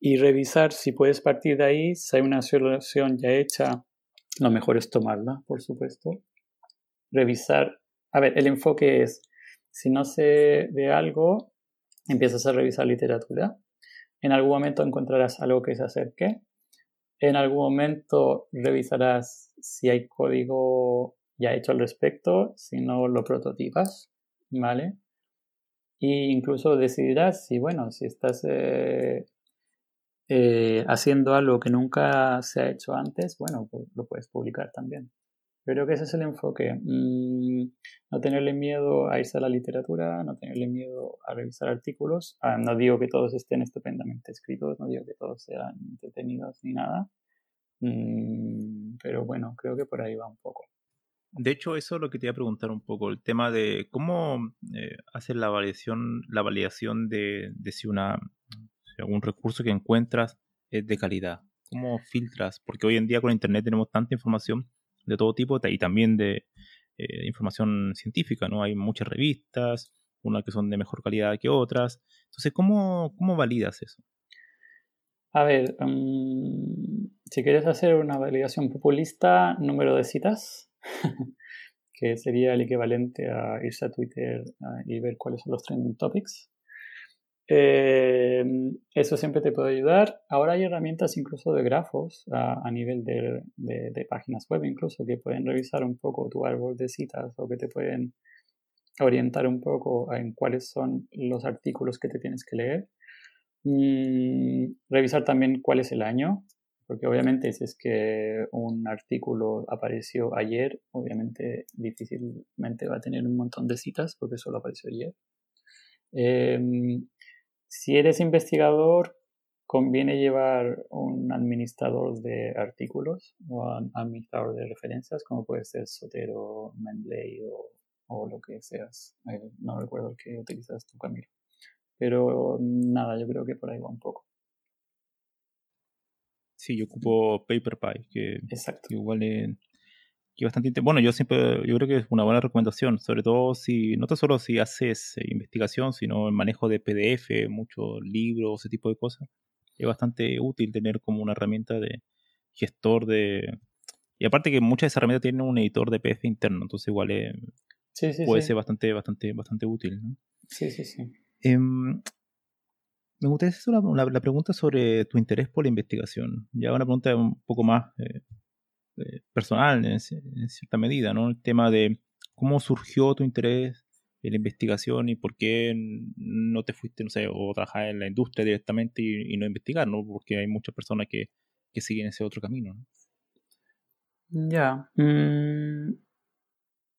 Y revisar si puedes partir de ahí, si hay una solución ya hecha, lo mejor es tomarla, por supuesto. Revisar, a ver, el enfoque es, si no sé de algo, empiezas a revisar literatura en algún momento encontrarás algo que se acerque. En algún momento revisarás si hay código ya hecho al respecto, si no lo prototipas, ¿vale? E incluso decidirás si, bueno, si estás eh, eh, haciendo algo que nunca se ha hecho antes, bueno, pues lo puedes publicar también creo que ese es el enfoque. Mm, no tenerle miedo a irse a la literatura, no tenerle miedo a revisar artículos. Ah, no digo que todos estén estupendamente escritos, no digo que todos sean entretenidos ni nada. Mm, pero bueno, creo que por ahí va un poco. De hecho, eso es lo que te iba a preguntar un poco, el tema de cómo eh, hacer la validación, la validación de, de si una si algún recurso que encuentras es de calidad. ¿Cómo filtras? Porque hoy en día con Internet tenemos tanta información de todo tipo y también de eh, información científica, ¿no? Hay muchas revistas, unas que son de mejor calidad que otras. Entonces, ¿cómo, cómo validas eso? A ver, mm, si quieres hacer una validación populista, número de citas, que sería el equivalente a irse a Twitter y ver cuáles son los trending topics. Eh, eso siempre te puede ayudar. Ahora hay herramientas incluso de grafos a, nivel de, de, páginas web, incluso que pueden revisar un poco tu árbol de citas o que te pueden orientar un poco en cuáles son los artículos que te tienes que leer. Mm, revisar también cuál es el año, porque obviamente si es que un artículo apareció ayer, obviamente difícilmente va a tener un montón de citas porque solo apareció ayer. Eh, si eres investigador, conviene llevar un administrador de artículos o un administrador de referencias, como puede ser Sotero, Mendeley o, lo que seas. Eh, no recuerdo el que utilizas tú, Camilo. Pero nada, yo creo que por ahí va un poco. Sí, yo ocupo PaperPie, que Exacto. igual que bastante bueno yo siempre yo creo que es una buena recomendación sobre todo si no tan solo si haces eh, investigación sino el manejo de PDF muchos libros ese tipo de cosas es bastante útil tener como una herramienta de gestor de y aparte que muchas de esas herramientas tienen un editor de PDF interno entonces igual puede ser bastante bastante bastante útil ¿no? sí sí sí em, me gustaría hacer la pregunta sobre tu interés por la investigación. Ya una pregunta un poco más eh, eh, personal en, cierta medida, ¿no? El tema de cómo surgió tu interés en la investigación y por qué no te fuiste, no sé, o trabajar en la industria directamente y, no investigar, ¿no? Porque hay muchas personas que, que siguen ese otro camino, ¿no? Ya. Mm,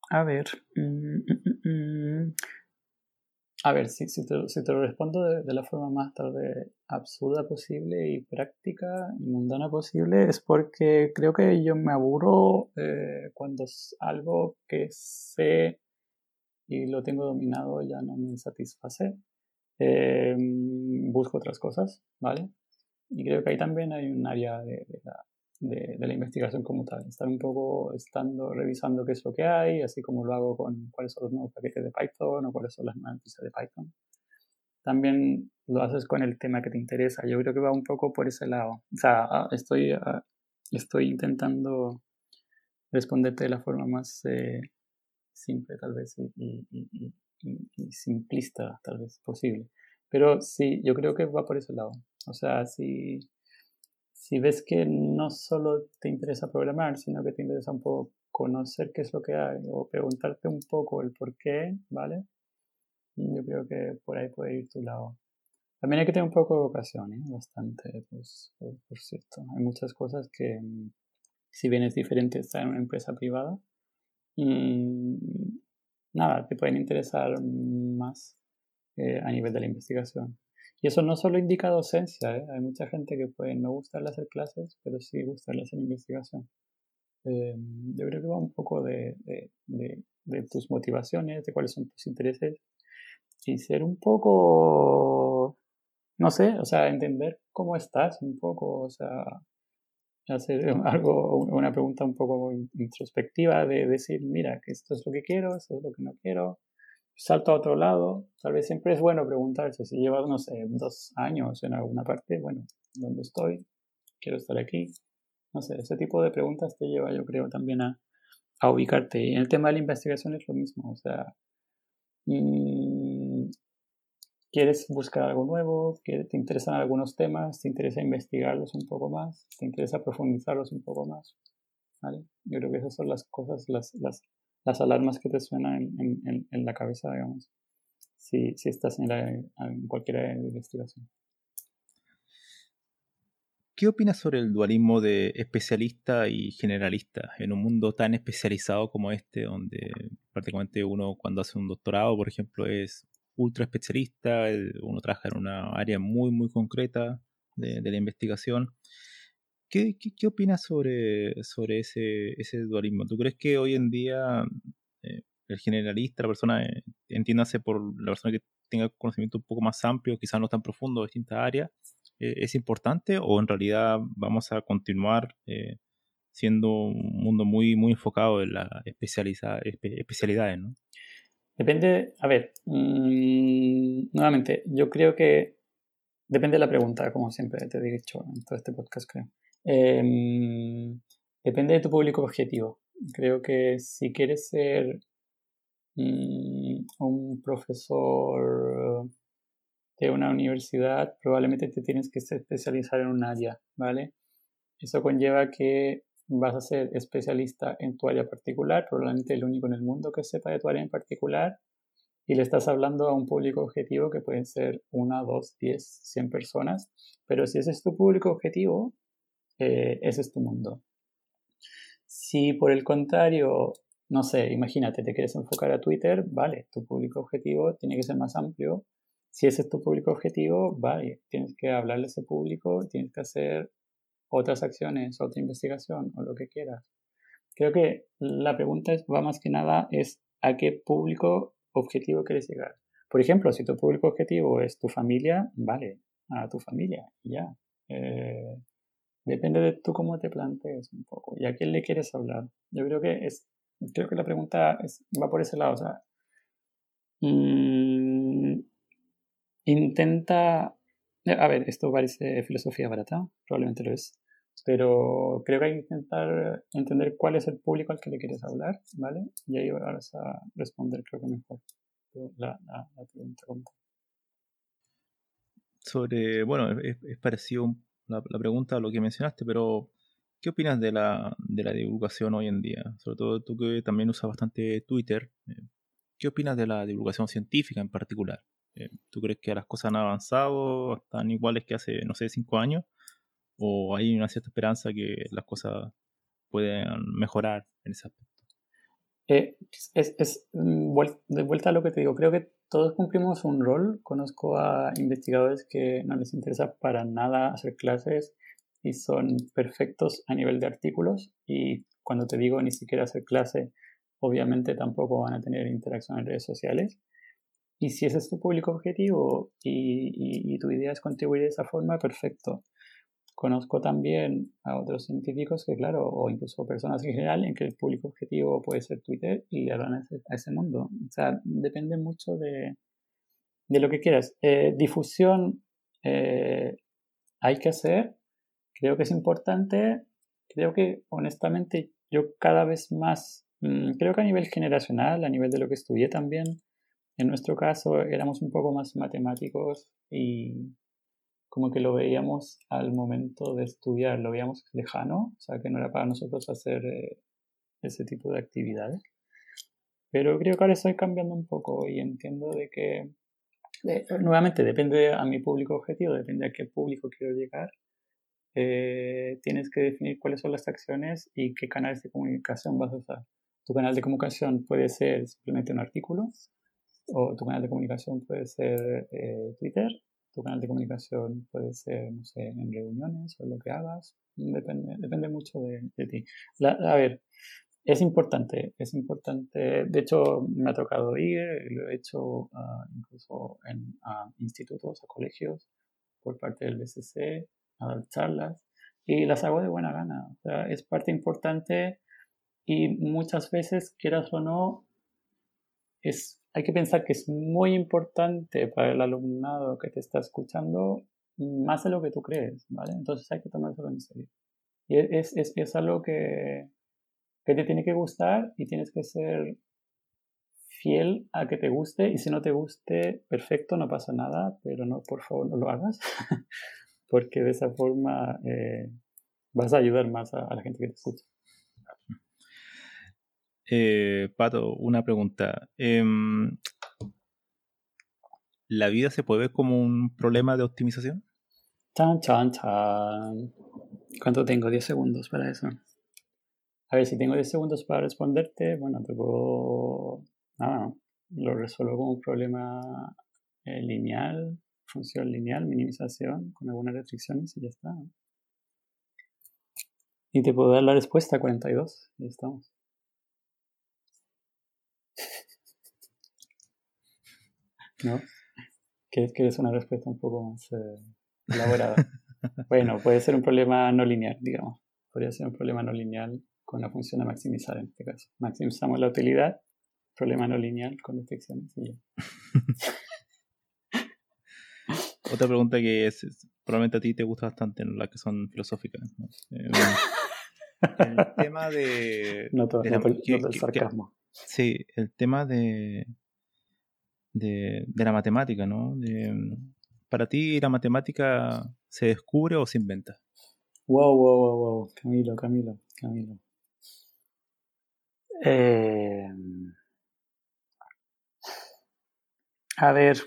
a ver. Mm, mm, a ver, si, si, te, lo respondo de, la forma más tal vez absurda posible y práctica y mundana posible, es porque creo que yo me aburro eh, cuando es algo que sé y lo tengo dominado ya no me satisface. Em, busco otras cosas, ¿vale? Y creo que ahí también hay un área de, de la de, la investigación como tal. Estar un poco estando revisando qué es lo que hay, así como lo hago con cuáles son los nuevos paquetes de Python o cuáles son las nuevas de Python. También lo haces con el tema que te interesa. Yo creo que va un poco por ese lado. O sea, ah, estoy, ah, estoy intentando responderte de la forma más eh, simple, tal vez, y, simplista, tal vez, posible. Pero sí, yo creo que va por ese lado. O sea, si si ves que no solo te interesa programar, sino que te interesa un poco conocer qué es lo que hay o preguntarte un poco el por qué, ¿vale? Yo creo que por ahí puede ir tu lado. También hay que tener un poco de vocación, ¿eh? bastante, pues, por, cierto. Hay muchas cosas que, si bien es diferente estar en una empresa privada, mm, nada, te pueden interesar más eh, a nivel de la investigación. Y eso no solo indica docencia, ¿eh? hay mucha gente que puede no gustarle hacer clases, pero sí gustarle hacer investigación. Eh, yo creo que va un poco de, de, de, tus motivaciones, de cuáles son tus intereses, y ser un poco, no sé, o sea, entender cómo estás un poco, o sea, hacer algo, una pregunta un poco introspectiva de decir, mira, que esto es lo que quiero, esto es lo que no quiero, salto a otro lado, tal vez siempre es bueno preguntarse si llevas, no sé, dos años en alguna parte, bueno, ¿dónde estoy? Quiero estar aquí. No sé, ese tipo de preguntas te lleva, yo creo, también a, a ubicarte. Y en el tema de la investigación es lo mismo, o sea, mm, quieres buscar algo nuevo, te interesan algunos temas, te interesa investigarlos un poco más, te interesa profundizarlos un poco más. ¿vale? Yo creo que esas son las cosas, las, las, las alarmas que te suenan en, en, la cabeza, digamos, si, si estás en, la, en cualquier investigación. ¿Qué opinas sobre el dualismo de especialista y generalista en un mundo tan especializado como este, donde prácticamente uno cuando hace un doctorado, por ejemplo, es ultra especialista, uno trabaja en una área muy, muy concreta de, de la investigación ¿Qué, qué, opinas sobre, sobre ese, ese dualismo? ¿Tú crees que hoy en día eh, el generalista, la persona, eh, entiéndase por la persona que tenga conocimiento un poco más amplio, quizás no tan profundo de distintas áreas, eh, es importante o en realidad vamos a continuar siendo un mundo muy, muy enfocado en las especialidades, ¿no? Depende, a ver, mm, nuevamente, yo creo que depende de la pregunta, como siempre te he dicho en todo este podcast, creo. Em, depende de tu público objetivo. Creo que si quieres ser mm, un profesor de una universidad, probablemente te tienes que especializar en un área, ¿vale? Eso conlleva que vas a ser especialista en tu área particular, probablemente el único en el mundo que sepa de tu área en particular, y le estás hablando a un público objetivo que pueden ser una, dos, diez, cien personas, pero si ese es tu público objetivo, eh, ese es tu mundo. Si por el contrario, no sé, imagínate, te quieres enfocar a Twitter, vale, tu público objetivo tiene que ser más amplio. Si ese es tu público objetivo, vale, tienes que hablarle a ese público, tienes que hacer otras acciones, otra investigación o lo que quieras. Creo que la pregunta es, va más que nada es a qué público objetivo quieres llegar. Por ejemplo, si tu público objetivo es tu familia, vale, a tu familia, ya. Eh, depende de tú cómo te plantees un poco y a quién le quieres hablar. Yo creo que es, creo que la pregunta es, va por ese lado, o sea, mm, intenta, a ver, esto parece filosofía barata, probablemente lo es, pero creo que hay que intentar entender cuál es el público al que le quieres hablar, ¿vale? Y ahí vas a responder, creo que mejor la, pregunta. Sobre, bueno, es, parecido la, pregunta a lo que mencionaste, pero ¿qué opinas de la, de la divulgación hoy en día? Sobre todo tú que también usas bastante Twitter, eh, ¿qué opinas de la divulgación científica en particular? Eh, ¿Tú crees que las cosas han avanzado, están iguales que hace, no sé, cinco años? ¿O hay una cierta esperanza que las cosas pueden mejorar en ese aspecto? Eh, es, es, mm, de vuelta a lo que te digo, creo que todos cumplimos un rol. Conozco a investigadores que no les interesa para nada hacer clases y son perfectos a nivel de artículos y cuando te digo ni siquiera hacer clase, obviamente tampoco van a tener interacción en redes sociales. Y si ese es tu público objetivo y, y tu idea es contribuir de esa forma, perfecto. Conozco también a otros científicos que, claro, o incluso personas en general, en que el público objetivo puede ser Twitter y hablan a ese, mundo. O sea, depende mucho de, de lo que quieras. Eh, difusión eh, hay que hacer, creo que es importante. Creo que, honestamente, yo cada vez más, mm, creo que a nivel generacional, a nivel de lo que estudié también, en nuestro caso éramos un poco más matemáticos y como que lo veíamos al momento de estudiar, lo veíamos lejano, o sea que no era para nosotros hacer eh, ese tipo de actividades. Pero creo que ahora estoy cambiando un poco y entiendo de que, nuevamente, depende a mi público objetivo, depende a qué público quiero llegar. Eh, tienes que definir cuáles son las acciones y qué canales de comunicación vas a usar. Tu canal de comunicación puede ser simplemente un artículo, o tu canal de comunicación puede ser eh, Twitter, tu canal de comunicación puede ser, no sé, en reuniones o lo que hagas, depende, depende mucho de, ti. a ver, es importante, es importante, de hecho me ha tocado ir, lo he hecho ah, incluso en institutos, a colegios, por parte del BCC, a dar charlas, y las hago de buena gana, o sea, es parte importante y muchas veces, quieras o no, es hay que pensar que es muy importante para el alumnado que te está escuchando más de lo que tú crees, ¿vale? Entonces hay que tomárselo en serio. Y es, es, es algo que, que te tiene que gustar y tienes que ser fiel a que te guste y si no te guste, perfecto, no pasa nada, pero no, por favor, no lo hagas, porque de esa forma eh, vas a ayudar más a la gente que te escucha. Eh, Pato, una pregunta. Em, ¿La vida se puede ver como un problema de optimización? Chan, chan, chan. ¿Cuánto tengo? 10 segundos para eso. A ver, si tengo 10 segundos para responderte, bueno, tengo... Nada, lo resuelvo como un problema eh, lineal, función lineal, minimización, con algunas restricciones y ya está. Y te puedo dar la respuesta a 42, y ya estamos. ¿No? ¿Quieres una respuesta un poco más eh, elaborada? bueno, puede ser un problema no lineal, digamos. Podría ser un problema no lineal con la función de maximizar en este caso. Maximizamos la utilidad, problema no lineal con restricciones y Otra pregunta que es, probablemente a ti te gusta bastante, las que son filosóficas. Eh, el tema de... No, todo, el sarcasmo. sí, el tema de de, la matemática, ¿no? para ti, ¿la matemática se descubre o se inventa? Wow, wow, wow, wow. Camilo, Camilo, Camilo. Eh, a ver,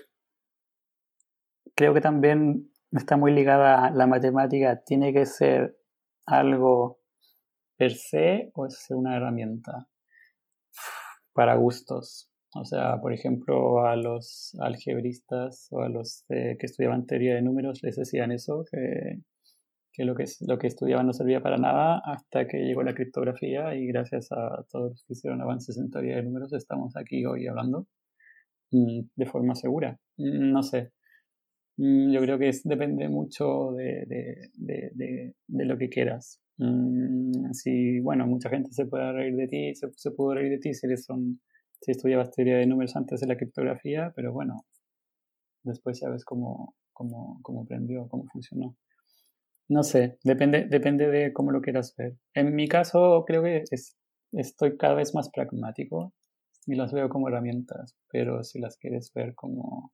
creo que también está muy ligada la matemática. ¿Tiene que ser algo per se o es una herramienta? Para gustos. O sea, por ejemplo, a los algebristas o a los que estudiaban teoría de números les decían eso, que, que, lo que lo que estudiaban no servía para nada hasta que llegó la criptografía y gracias a todos los que hicieron avances en teoría de números estamos aquí hoy hablando mm, de forma segura. Mm, no sé. Mm, yo creo que depende mucho de, de, de, lo que quieras. Si, bueno, mucha gente se puede reír de ti, se, se puede reír de ti si eres un, si estudiabas teoría de números antes de la criptografía, pero bueno, después ya ves cómo, cómo, cómo aprendió, cómo funcionó. No sé, depende, depende de cómo lo quieras ver. En mi caso, creo que es, estoy cada vez más pragmático y las veo como herramientas, pero si las quieres ver como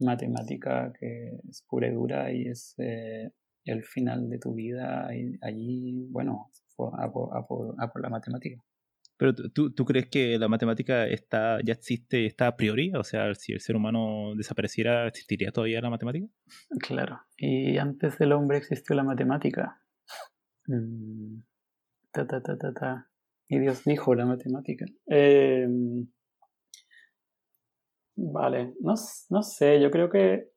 matemática que es pura y dura y es eh, el final de tu vida, y allí, bueno, a por, a por, a por la matemática. Pero ¿tú, tú crees que la matemática está ya existe, está a priori? O sea, si el ser humano desapareciera, ¿existiría todavía la matemática? Claro. Y antes del hombre existió la matemática. Mm. Ta, ta, ta, ta, ta. Y Dios dijo la matemática. Em, vale. No, no sé, yo creo que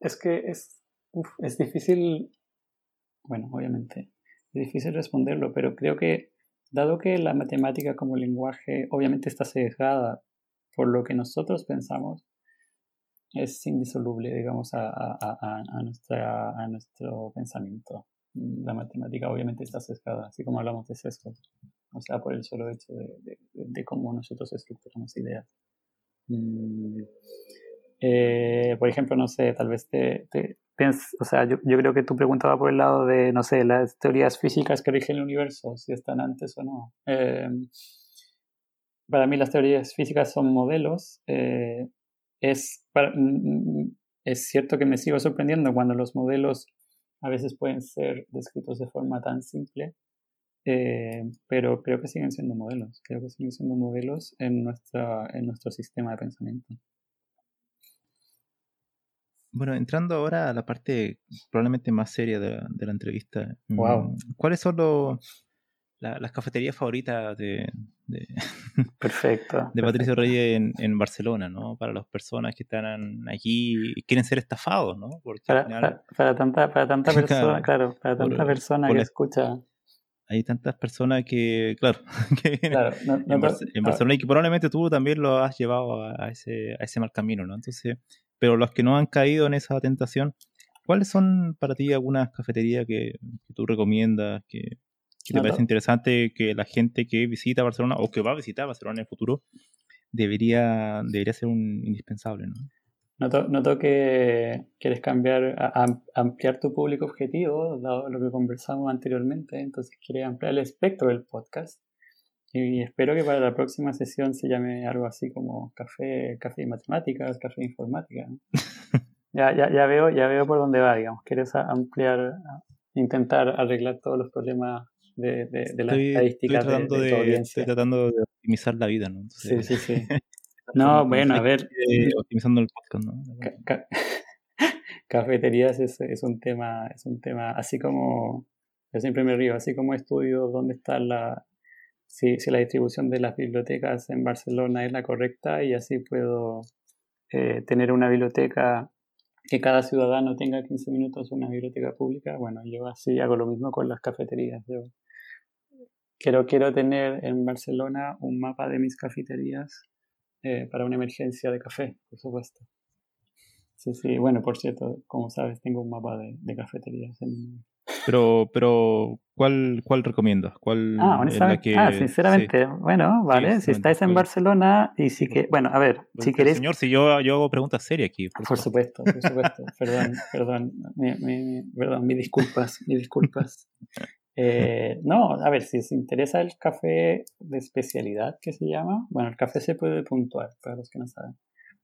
es que es, es difícil, bueno, obviamente, es difícil responderlo, pero creo que Dado que la matemática como lenguaje obviamente está sesgada por lo que nosotros pensamos, es indisoluble, digamos, a, nuestra, a nuestro pensamiento. La matemática obviamente está sesgada, así como hablamos de sesgo, o sea, por el solo hecho de, de, cómo nosotros estructuramos ideas. Mm, eh, por ejemplo, no sé, tal vez te, te, o sea, yo, creo que tú preguntabas por el lado de, no sé, las teorías físicas que rigen el universo, si están antes o no. Eh, para mí las teorías físicas son modelos. Eh, es, mm, mm, es cierto que me sigo sorprendiendo cuando los modelos a veces pueden ser descritos de forma tan simple, eh, pero creo que siguen siendo modelos, creo que siguen siendo modelos en, nuestra, en nuestro sistema de pensamiento. Bueno, entrando ahora a la parte probablemente más seria de la, entrevista. Wow. Mm, ¿Cuáles son las cafeterías favoritas de, Perfecto. de Patricio Reyes en, Barcelona, ¿no? Para las personas que están aquí y quieren ser estafados, ¿no? Porque para, para, tanta, para tanta persona, claro, para tanta persona que escucha hay tantas personas que, claro, que vienen en, Barcelona y que probablemente tú también lo has llevado a, ese, a ese mal camino, ¿no? Entonces, pero los que no han caído en esa tentación, ¿cuáles son para ti algunas cafeterías que, tú recomiendas, que, te parece interesante que la gente que visita Barcelona o que va a visitar Barcelona en el futuro debería, debería ser un indispensable, ¿no? Noto, noto, que quieres cambiar, ampliar tu público objetivo, dado lo que conversamos anteriormente, entonces quieres ampliar el espectro del podcast. Y espero que para la próxima sesión se llame algo así como café, café de matemáticas, café de informática. ya, ya, ya, veo, ya veo por dónde va, digamos. Quieres ampliar, intentar arreglar todos los problemas de, de, de las estadísticas estoy tratando de, Estoy tratando de optimizar la vida, ¿no? sí, sí, sí. No, bueno, a ver. optimizando el podcast, ¿no? cafeterías es, es, un tema, es un tema, así como, yo siempre me río, así como estudio dónde está la, si, si la distribución de las bibliotecas en Barcelona es la correcta y así puedo eh, tener una biblioteca que cada ciudadano tenga 15 minutos una biblioteca pública, bueno, yo así hago lo mismo con las cafeterías. Yo quiero, quiero tener en Barcelona un mapa de mis cafeterías eh, para una emergencia de café, por supuesto. Sí, sí, bueno, por cierto, como sabes, tengo un mapa de, de cafeterías. Pero, pero ¿cuál, cuál recomiendas? ¿Cuál ah, honestamente, ah, sinceramente, bueno, vale, si estáis en Barcelona y si que, bueno, a ver, si queréis... Señor, si yo, yo hago preguntas serias aquí. Por, supuesto, por supuesto, perdón, perdón, mi, perdón, mis disculpas, mis disculpas. Eh, no, a ver, si os interesa el café de especialidad que se llama, bueno, el café se puede puntuar, para los que no saben.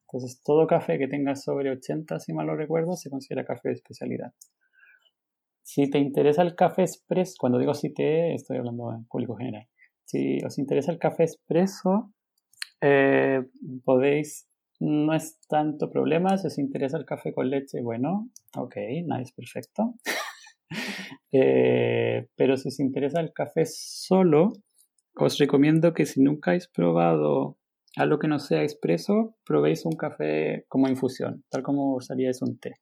Entonces, todo café que tenga sobre 80, si mal lo recuerdo, se considera café de especialidad. Si te interesa el café expreso, cuando digo si te, estoy hablando en público general. Si os interesa el café expreso, eh, podéis, no es tanto problema. Si os interesa el café con leche, bueno, ok, nice, perfecto. Eh, pero si os interesa el café solo, os recomiendo que si nunca habéis probado algo que no sea expreso, probéis un café como infusión, tal como usaríais un té.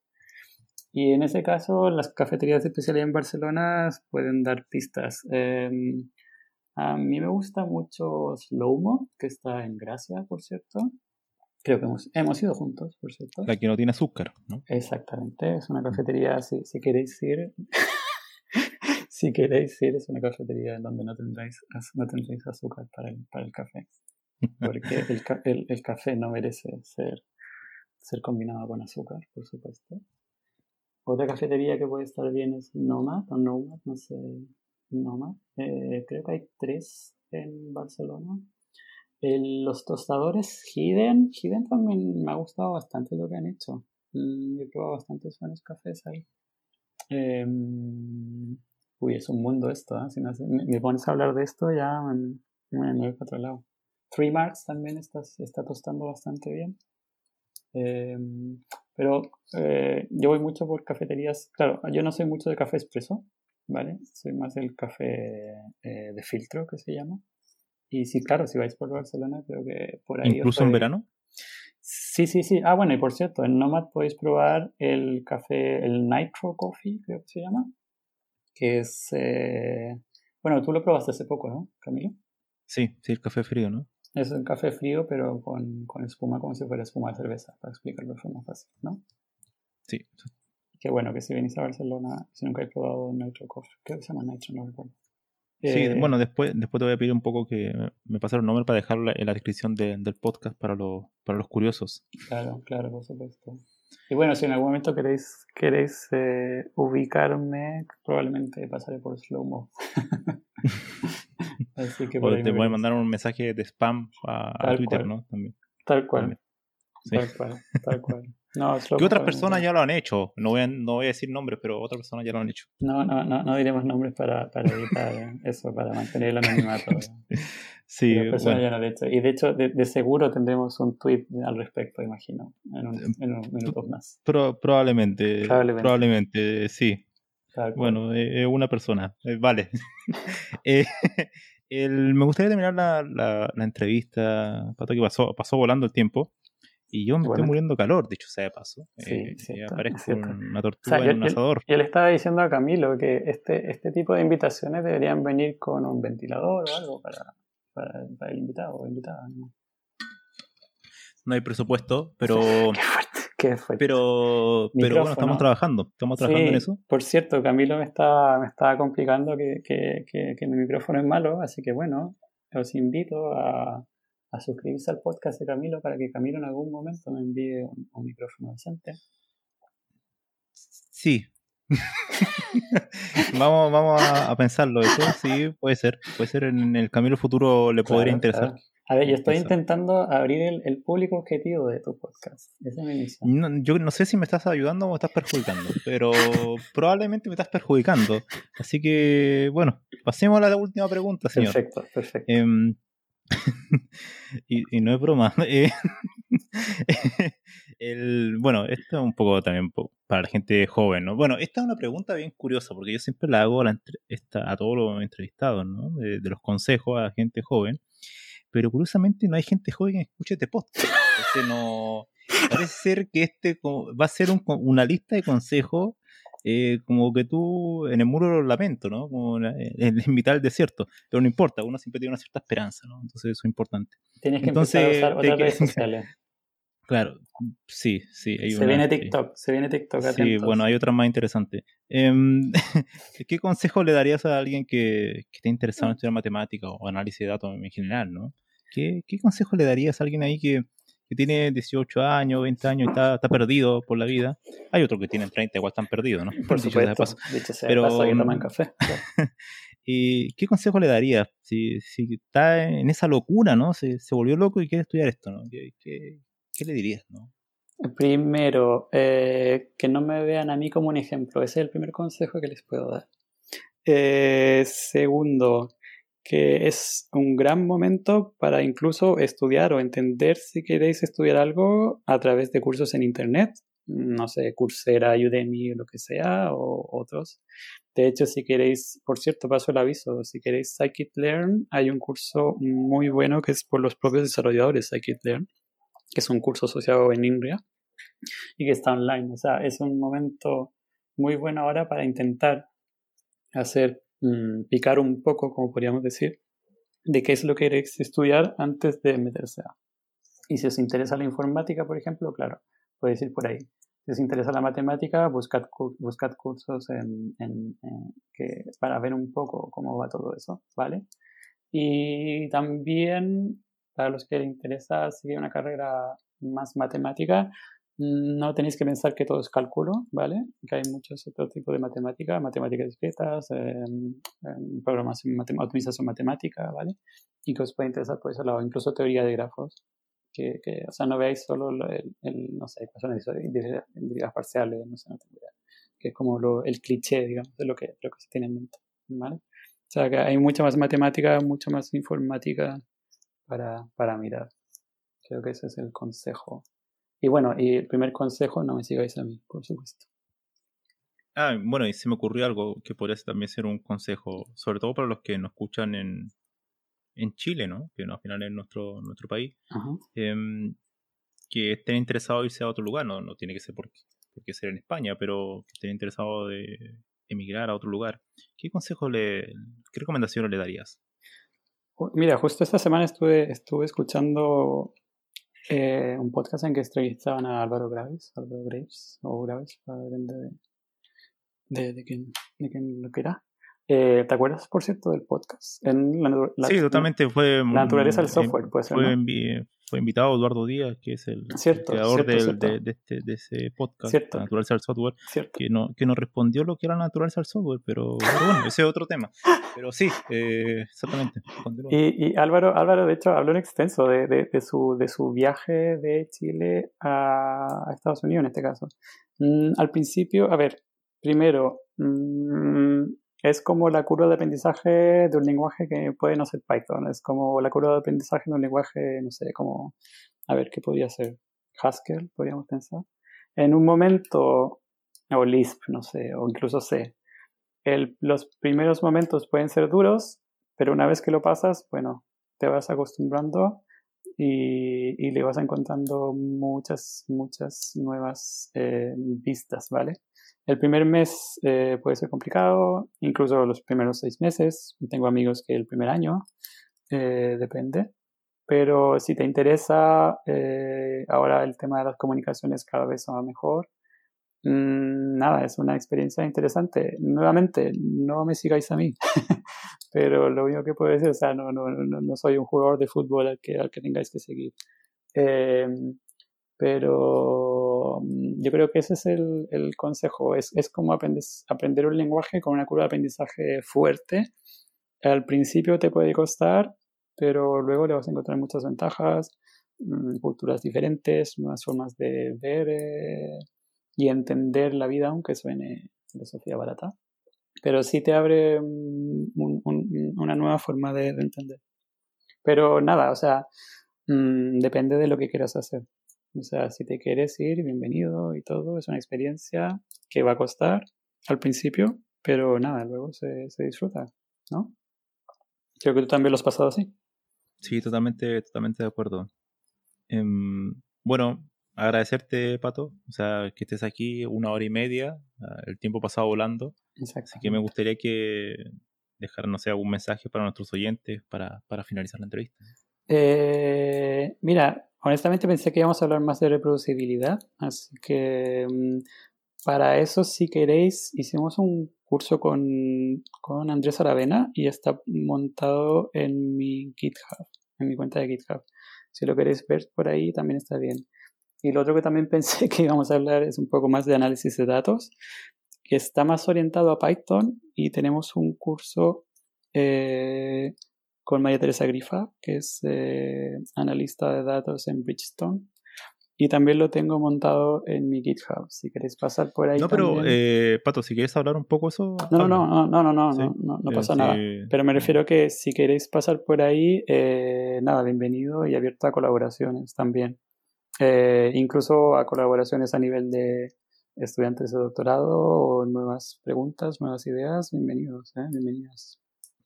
Y en ese caso, las cafeterías de especialidad en Barcelona pueden dar pistas. Em, a mí me gusta mucho Slowmo, que está en Gracia, por cierto. Creo que hemos, hemos ido juntos, por cierto. La que no tiene azúcar, ¿no? Exactamente, es una cafetería, si, si queréis ir, si queréis ir, es una cafetería en donde no tendréis, no tendréis azúcar para el, para el café. Porque el, el, el café no merece ser, ser combinado con azúcar, por supuesto. Otra cafetería que puede estar bien es Nomad o Nomad, no sé, Nomad. Eh, creo que hay tres en Barcelona. los tostadores Hidden, Hidden también me ha gustado bastante lo que han hecho. Mm, he probado bastantes buenos cafés ahí. Em, uy, es un mundo esto, ¿eh? si me, pones a hablar de esto ya me, voy para otro lado. Three Marks también está, está tostando bastante bien. Em, pero eh, yo voy mucho por cafeterías. Claro, yo no soy mucho de café expreso, ¿vale? Soy más del café eh, de filtro que se llama. Y sí, claro, si vais por Barcelona, creo que por ahí. ¿Incluso en verano? Sí, sí, sí. Ah, bueno, y por cierto, en Nomad podéis probar el café, el Nitro Coffee, creo que se llama. Que es. Eh, bueno, tú lo probaste hace poco, ¿no, Camilo? Sí, sí, el café frío, ¿no? Es un café frío, pero con, con espuma, como si fuera espuma de cerveza, para explicarlo de forma fácil, ¿no? Sí. Qué bueno que si venís a Barcelona, si nunca he probado Nitro Coffee, creo que se llama Nitro, no recuerdo. Sí, eh, bueno, después, después te voy a pedir un poco que me pasaron un nombre para dejarlo en la descripción del podcast para, para los curiosos. Claro, claro, por supuesto. Y bueno, si en algún momento queréis, queréis eh, ubicarme, probablemente pasaré por Slowmo. Así que o te voy a mandar un mensaje de spam a, Twitter, ¿no? También. Tal cual. Tal cual, tal cual. No, que otras personas ya lo han hecho. No voy, a, no voy a decir nombres, pero otras personas ya lo han hecho. No, no, no, no diremos nombres para, para evitar eso, para mantener el anonimato. sí, personas ya lo han hecho. Y de hecho, de, seguro tendremos un tweet al respecto, imagino, en, un, en unos minutos más. probablemente, probablemente, probablemente, sí. Bueno, es una persona, eh, vale. eh, me gustaría terminar la, la, la entrevista, Pato, que pasó, pasó volando el tiempo. Y yo me estoy muriendo calor, dicho sea de paso. Sí, eh, una tortuga en un asador. Yo, le estaba diciendo a Camilo que este, este tipo de invitaciones deberían venir con un ventilador o algo para, para, para el invitado o invitada. ¿no? no hay presupuesto, pero. Qué fuerte, qué fuerte. Pero, pero bueno, estamos trabajando. Estamos trabajando en eso. Por cierto, Camilo me estaba, me estaba complicando que, que, que, mi micrófono es malo, así que bueno, os invito a, a, suscribirse al podcast de Camilo para que Camilo en algún momento me envíe un, micrófono decente. Sí. vamos vamos a, pensarlo eso, sí, puede ser. Puede ser en el Camilo futuro le podría interesar. A ver, yo estoy intentando abrir el, público objetivo de tu podcast. Esa es mi No, yo no sé si me estás ayudando o me estás perjudicando, pero probablemente me estás perjudicando. Así que, bueno, pasemos a la última pregunta, señor. Perfecto, perfecto. Em, y, no es broma. Eh, el, bueno, esto es un poco también para la gente joven, ¿no? Bueno, esta es una pregunta bien curiosa, porque yo siempre la hago a, la, a todos los entrevistados, ¿no? de los consejos a la gente joven pero curiosamente no hay gente joven que escuche este podcast. Parece ser que este va a ser una lista de consejos eh, como que tú en el muro de los lamentos, ¿no? Como en, en mitad del desierto. Pero no importa, uno siempre tiene una cierta esperanza, ¿no? Entonces eso es importante. Tienes que Entonces, empezar a usar otras redes sociales. Claro, sí, sí. se viene TikTok, se viene TikTok. Sí, bueno, hay otra más interesante. Em, ¿Qué consejo le darías a alguien que, que esté interesado en estudiar matemática o análisis de datos en general, ¿no? ¿Qué, qué consejo le darías a alguien ahí que, que tiene 18 años, 20 años y está, está, perdido por la vida? Hay otros que tienen 30 igual están perdidos, ¿no? Por supuesto, dicho sea Pero, paso que toman café. ¿Y qué consejo le darías si, si está en esa locura, ¿no? Se, se volvió loco y quiere estudiar esto, ¿no? ¿Qué, qué, ¿Qué le dirías, no? Primero, eh, que no me vean a mí como un ejemplo. Ese es el primer consejo que les puedo dar. Eh, segundo, que es un gran momento para incluso estudiar o entender si queréis estudiar algo a través de cursos en Internet. No sé, Coursera, Udemy, lo que sea, o otros. De hecho, si queréis, por cierto, paso el aviso, si queréis Scikit-Learn, hay un curso muy bueno que es por los propios desarrolladores Scikit-Learn que es un curso asociado en INRIA y que está online. O sea, es un momento muy bueno ahora para intentar hacer mm, picar un poco, como podríamos decir, de qué es lo que queréis estudiar antes de meterse a. Y si os interesa la informática, por ejemplo, claro, podéis ir por ahí. Si os interesa la matemática, buscad, buscad cursos en, que, para ver un poco cómo va todo eso, ¿vale? Y también, para los que les interesa seguir una carrera más matemática, no tenéis que pensar que todo es cálculo, ¿vale? Que hay muchos otros tipos de matemática, matemáticas discretas, eh, programación, optimización matemática, ¿vale? Y que os puede interesar por ese lado, incluso teoría de grafos. Que, que o sea, no veáis solo el, el no sé, ecuaciones derivadas parciales, no sé, no tengo idea. Que es como lo, el cliché, digamos, de lo que, lo que se tiene en mente, ¿vale? O sea, que hay mucha más matemática, mucha más informática para, para mirar. Creo que ese es el consejo y bueno, y el primer consejo, no me sigáis a mí, por supuesto. Ah, bueno, y se me ocurrió algo que podría también ser un consejo, sobre todo para los que nos escuchan en, en Chile, ¿no? Que no, al final es nuestro, nuestro país. Em, que estén interesados en irse a otro lugar, no, no tiene que ser porque, porque ser en España, pero que estén interesados de emigrar a otro lugar. ¿Qué consejo le, qué recomendaciones le darías? Mira, justo esta semana estuve, estuve escuchando eh, un podcast en que entrevistaban a Álvaro Graves, Álvaro Graves, o Graves, de, de, de, quién, de quién lo que era. Eh, ¿Te acuerdas, por cierto, del podcast? En la, sí, totalmente. Fue, la naturaleza del software, puede ser. Fue, fue invitado Eduardo Díaz, que es el, creador De, de, este, de, ese podcast, La naturaleza del software, que no, que no respondió lo que era la naturaleza del software, pero, bueno, ese es otro tema. Pero sí, eh, exactamente. Y, y, Álvaro, Álvaro, de hecho, habló en extenso de, de, su, de su viaje de Chile a, Estados Unidos, en este caso. Mm, al principio, a ver, primero, mm, es como la curva de aprendizaje de un lenguaje que puede no ser Python. Es como la curva de aprendizaje de un lenguaje, no sé, como, a ver, ¿qué podría ser? Haskell, podríamos pensar. En un momento, o Lisp, no sé, o incluso C. Los primeros momentos pueden ser duros, pero una vez que lo pasas, bueno, te vas acostumbrando y, y le vas encontrando muchas, muchas nuevas eh, vistas, ¿vale? El primer mes eh, puede ser complicado, incluso los primeros seis meses. Tengo amigos que el primer año, eh, depende. Pero si te interesa, eh, ahora el tema de las comunicaciones cada vez va mejor. Mm, nada, es una experiencia interesante. Nuevamente, no me sigáis a mí, pero lo único que puedo decir, o sea, no, no, no, no soy un jugador de fútbol al que, al que tengáis que seguir. pero mm, yo creo que ese es el, el consejo, es, es como aprender un lenguaje con una curva de aprendizaje fuerte. Al principio te puede costar, pero luego le vas a encontrar muchas ventajas, mm, culturas diferentes, nuevas formas de ver eh, y entender la vida, aunque suene filosofía barata. Pero sí te abre mm, una nueva forma de, entender. Pero nada, o sea, depende de lo que quieras hacer. O sea, si te quieres ir, bienvenido y todo. Es una experiencia que va a costar al principio, pero nada, luego se, se disfruta, ¿no? Creo que tú también lo has pasado así. Sí, totalmente, totalmente de acuerdo. Em, bueno, agradecerte, Pato, o sea, que estés aquí una hora y media, ah, el tiempo pasado volando. Así que me gustaría que dejar, no sé, algún mensaje para nuestros oyentes para, para finalizar la entrevista. Eh, mira, honestamente pensé que íbamos a hablar más de reproducibilidad, así que mm, para eso, si queréis, hicimos un curso con, con Andrés Aravena y está montado en mi GitHub, en mi cuenta de GitHub. Si lo queréis ver por ahí, también está bien. Y lo otro que también pensé que íbamos a hablar es un poco más de análisis de datos, que está más orientado a Python y tenemos un curso eh, con María Teresa Grifa, que es eh, analista de datos en Bridgestone. Y también lo tengo montado en mi GitHub, si queréis pasar por ahí. No, pero eh, Pato, si quieres hablar un poco eso. No, no, no, no, no, no, no, no, pasa nada. Pero me refiero que si queréis pasar por ahí, eh, nada, bienvenido y abierto a colaboraciones también. incluso a colaboraciones a nivel de estudiantes de doctorado o nuevas preguntas, nuevas ideas, bienvenidos, bienvenidas.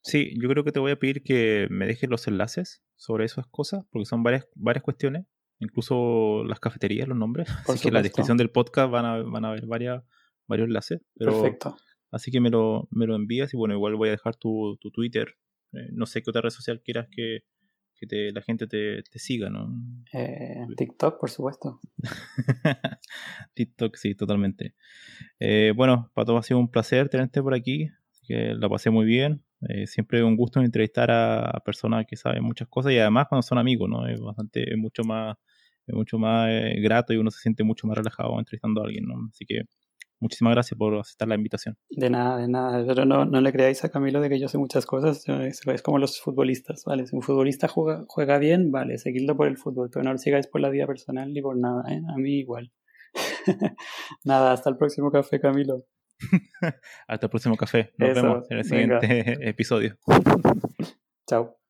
Sí, yo creo que te voy a pedir que me dejes los enlaces sobre esas cosas, porque son varias, varias cuestiones, incluso las cafeterías, los nombres. así que en la descripción del podcast van a, van a haber varias, varios enlaces. Perfecto. Así que me lo, me lo envías y bueno, igual voy a dejar tu, tu Twitter. Eh, no sé qué otra red social quieras que, que la gente te, siga, ¿no? Eh, TikTok, por supuesto. TikTok, sí, totalmente. Eh, bueno, Pato, ha sido un placer tenerte por aquí, que la pasé muy bien. Eh, siempre un gusto entrevistar a, personas que saben muchas cosas y además cuando son amigos, ¿no? Es bastante, es mucho más, es mucho más grato y uno se siente mucho más relajado entrevistando a alguien, ¿no? Así que Muchísimas gracias por aceptar la invitación. De nada, de nada. Pero no, no le creáis a Camilo de que yo sé muchas cosas. Es, como los futbolistas, ¿vale? Si un futbolista juega, juega bien, vale, seguidlo por el fútbol, pero no lo sigáis por la vida personal ni por nada, ¿eh? A mí igual. nada, hasta el próximo café, Camilo. hasta el próximo café. Nos vemos en el siguiente episodio. Chao.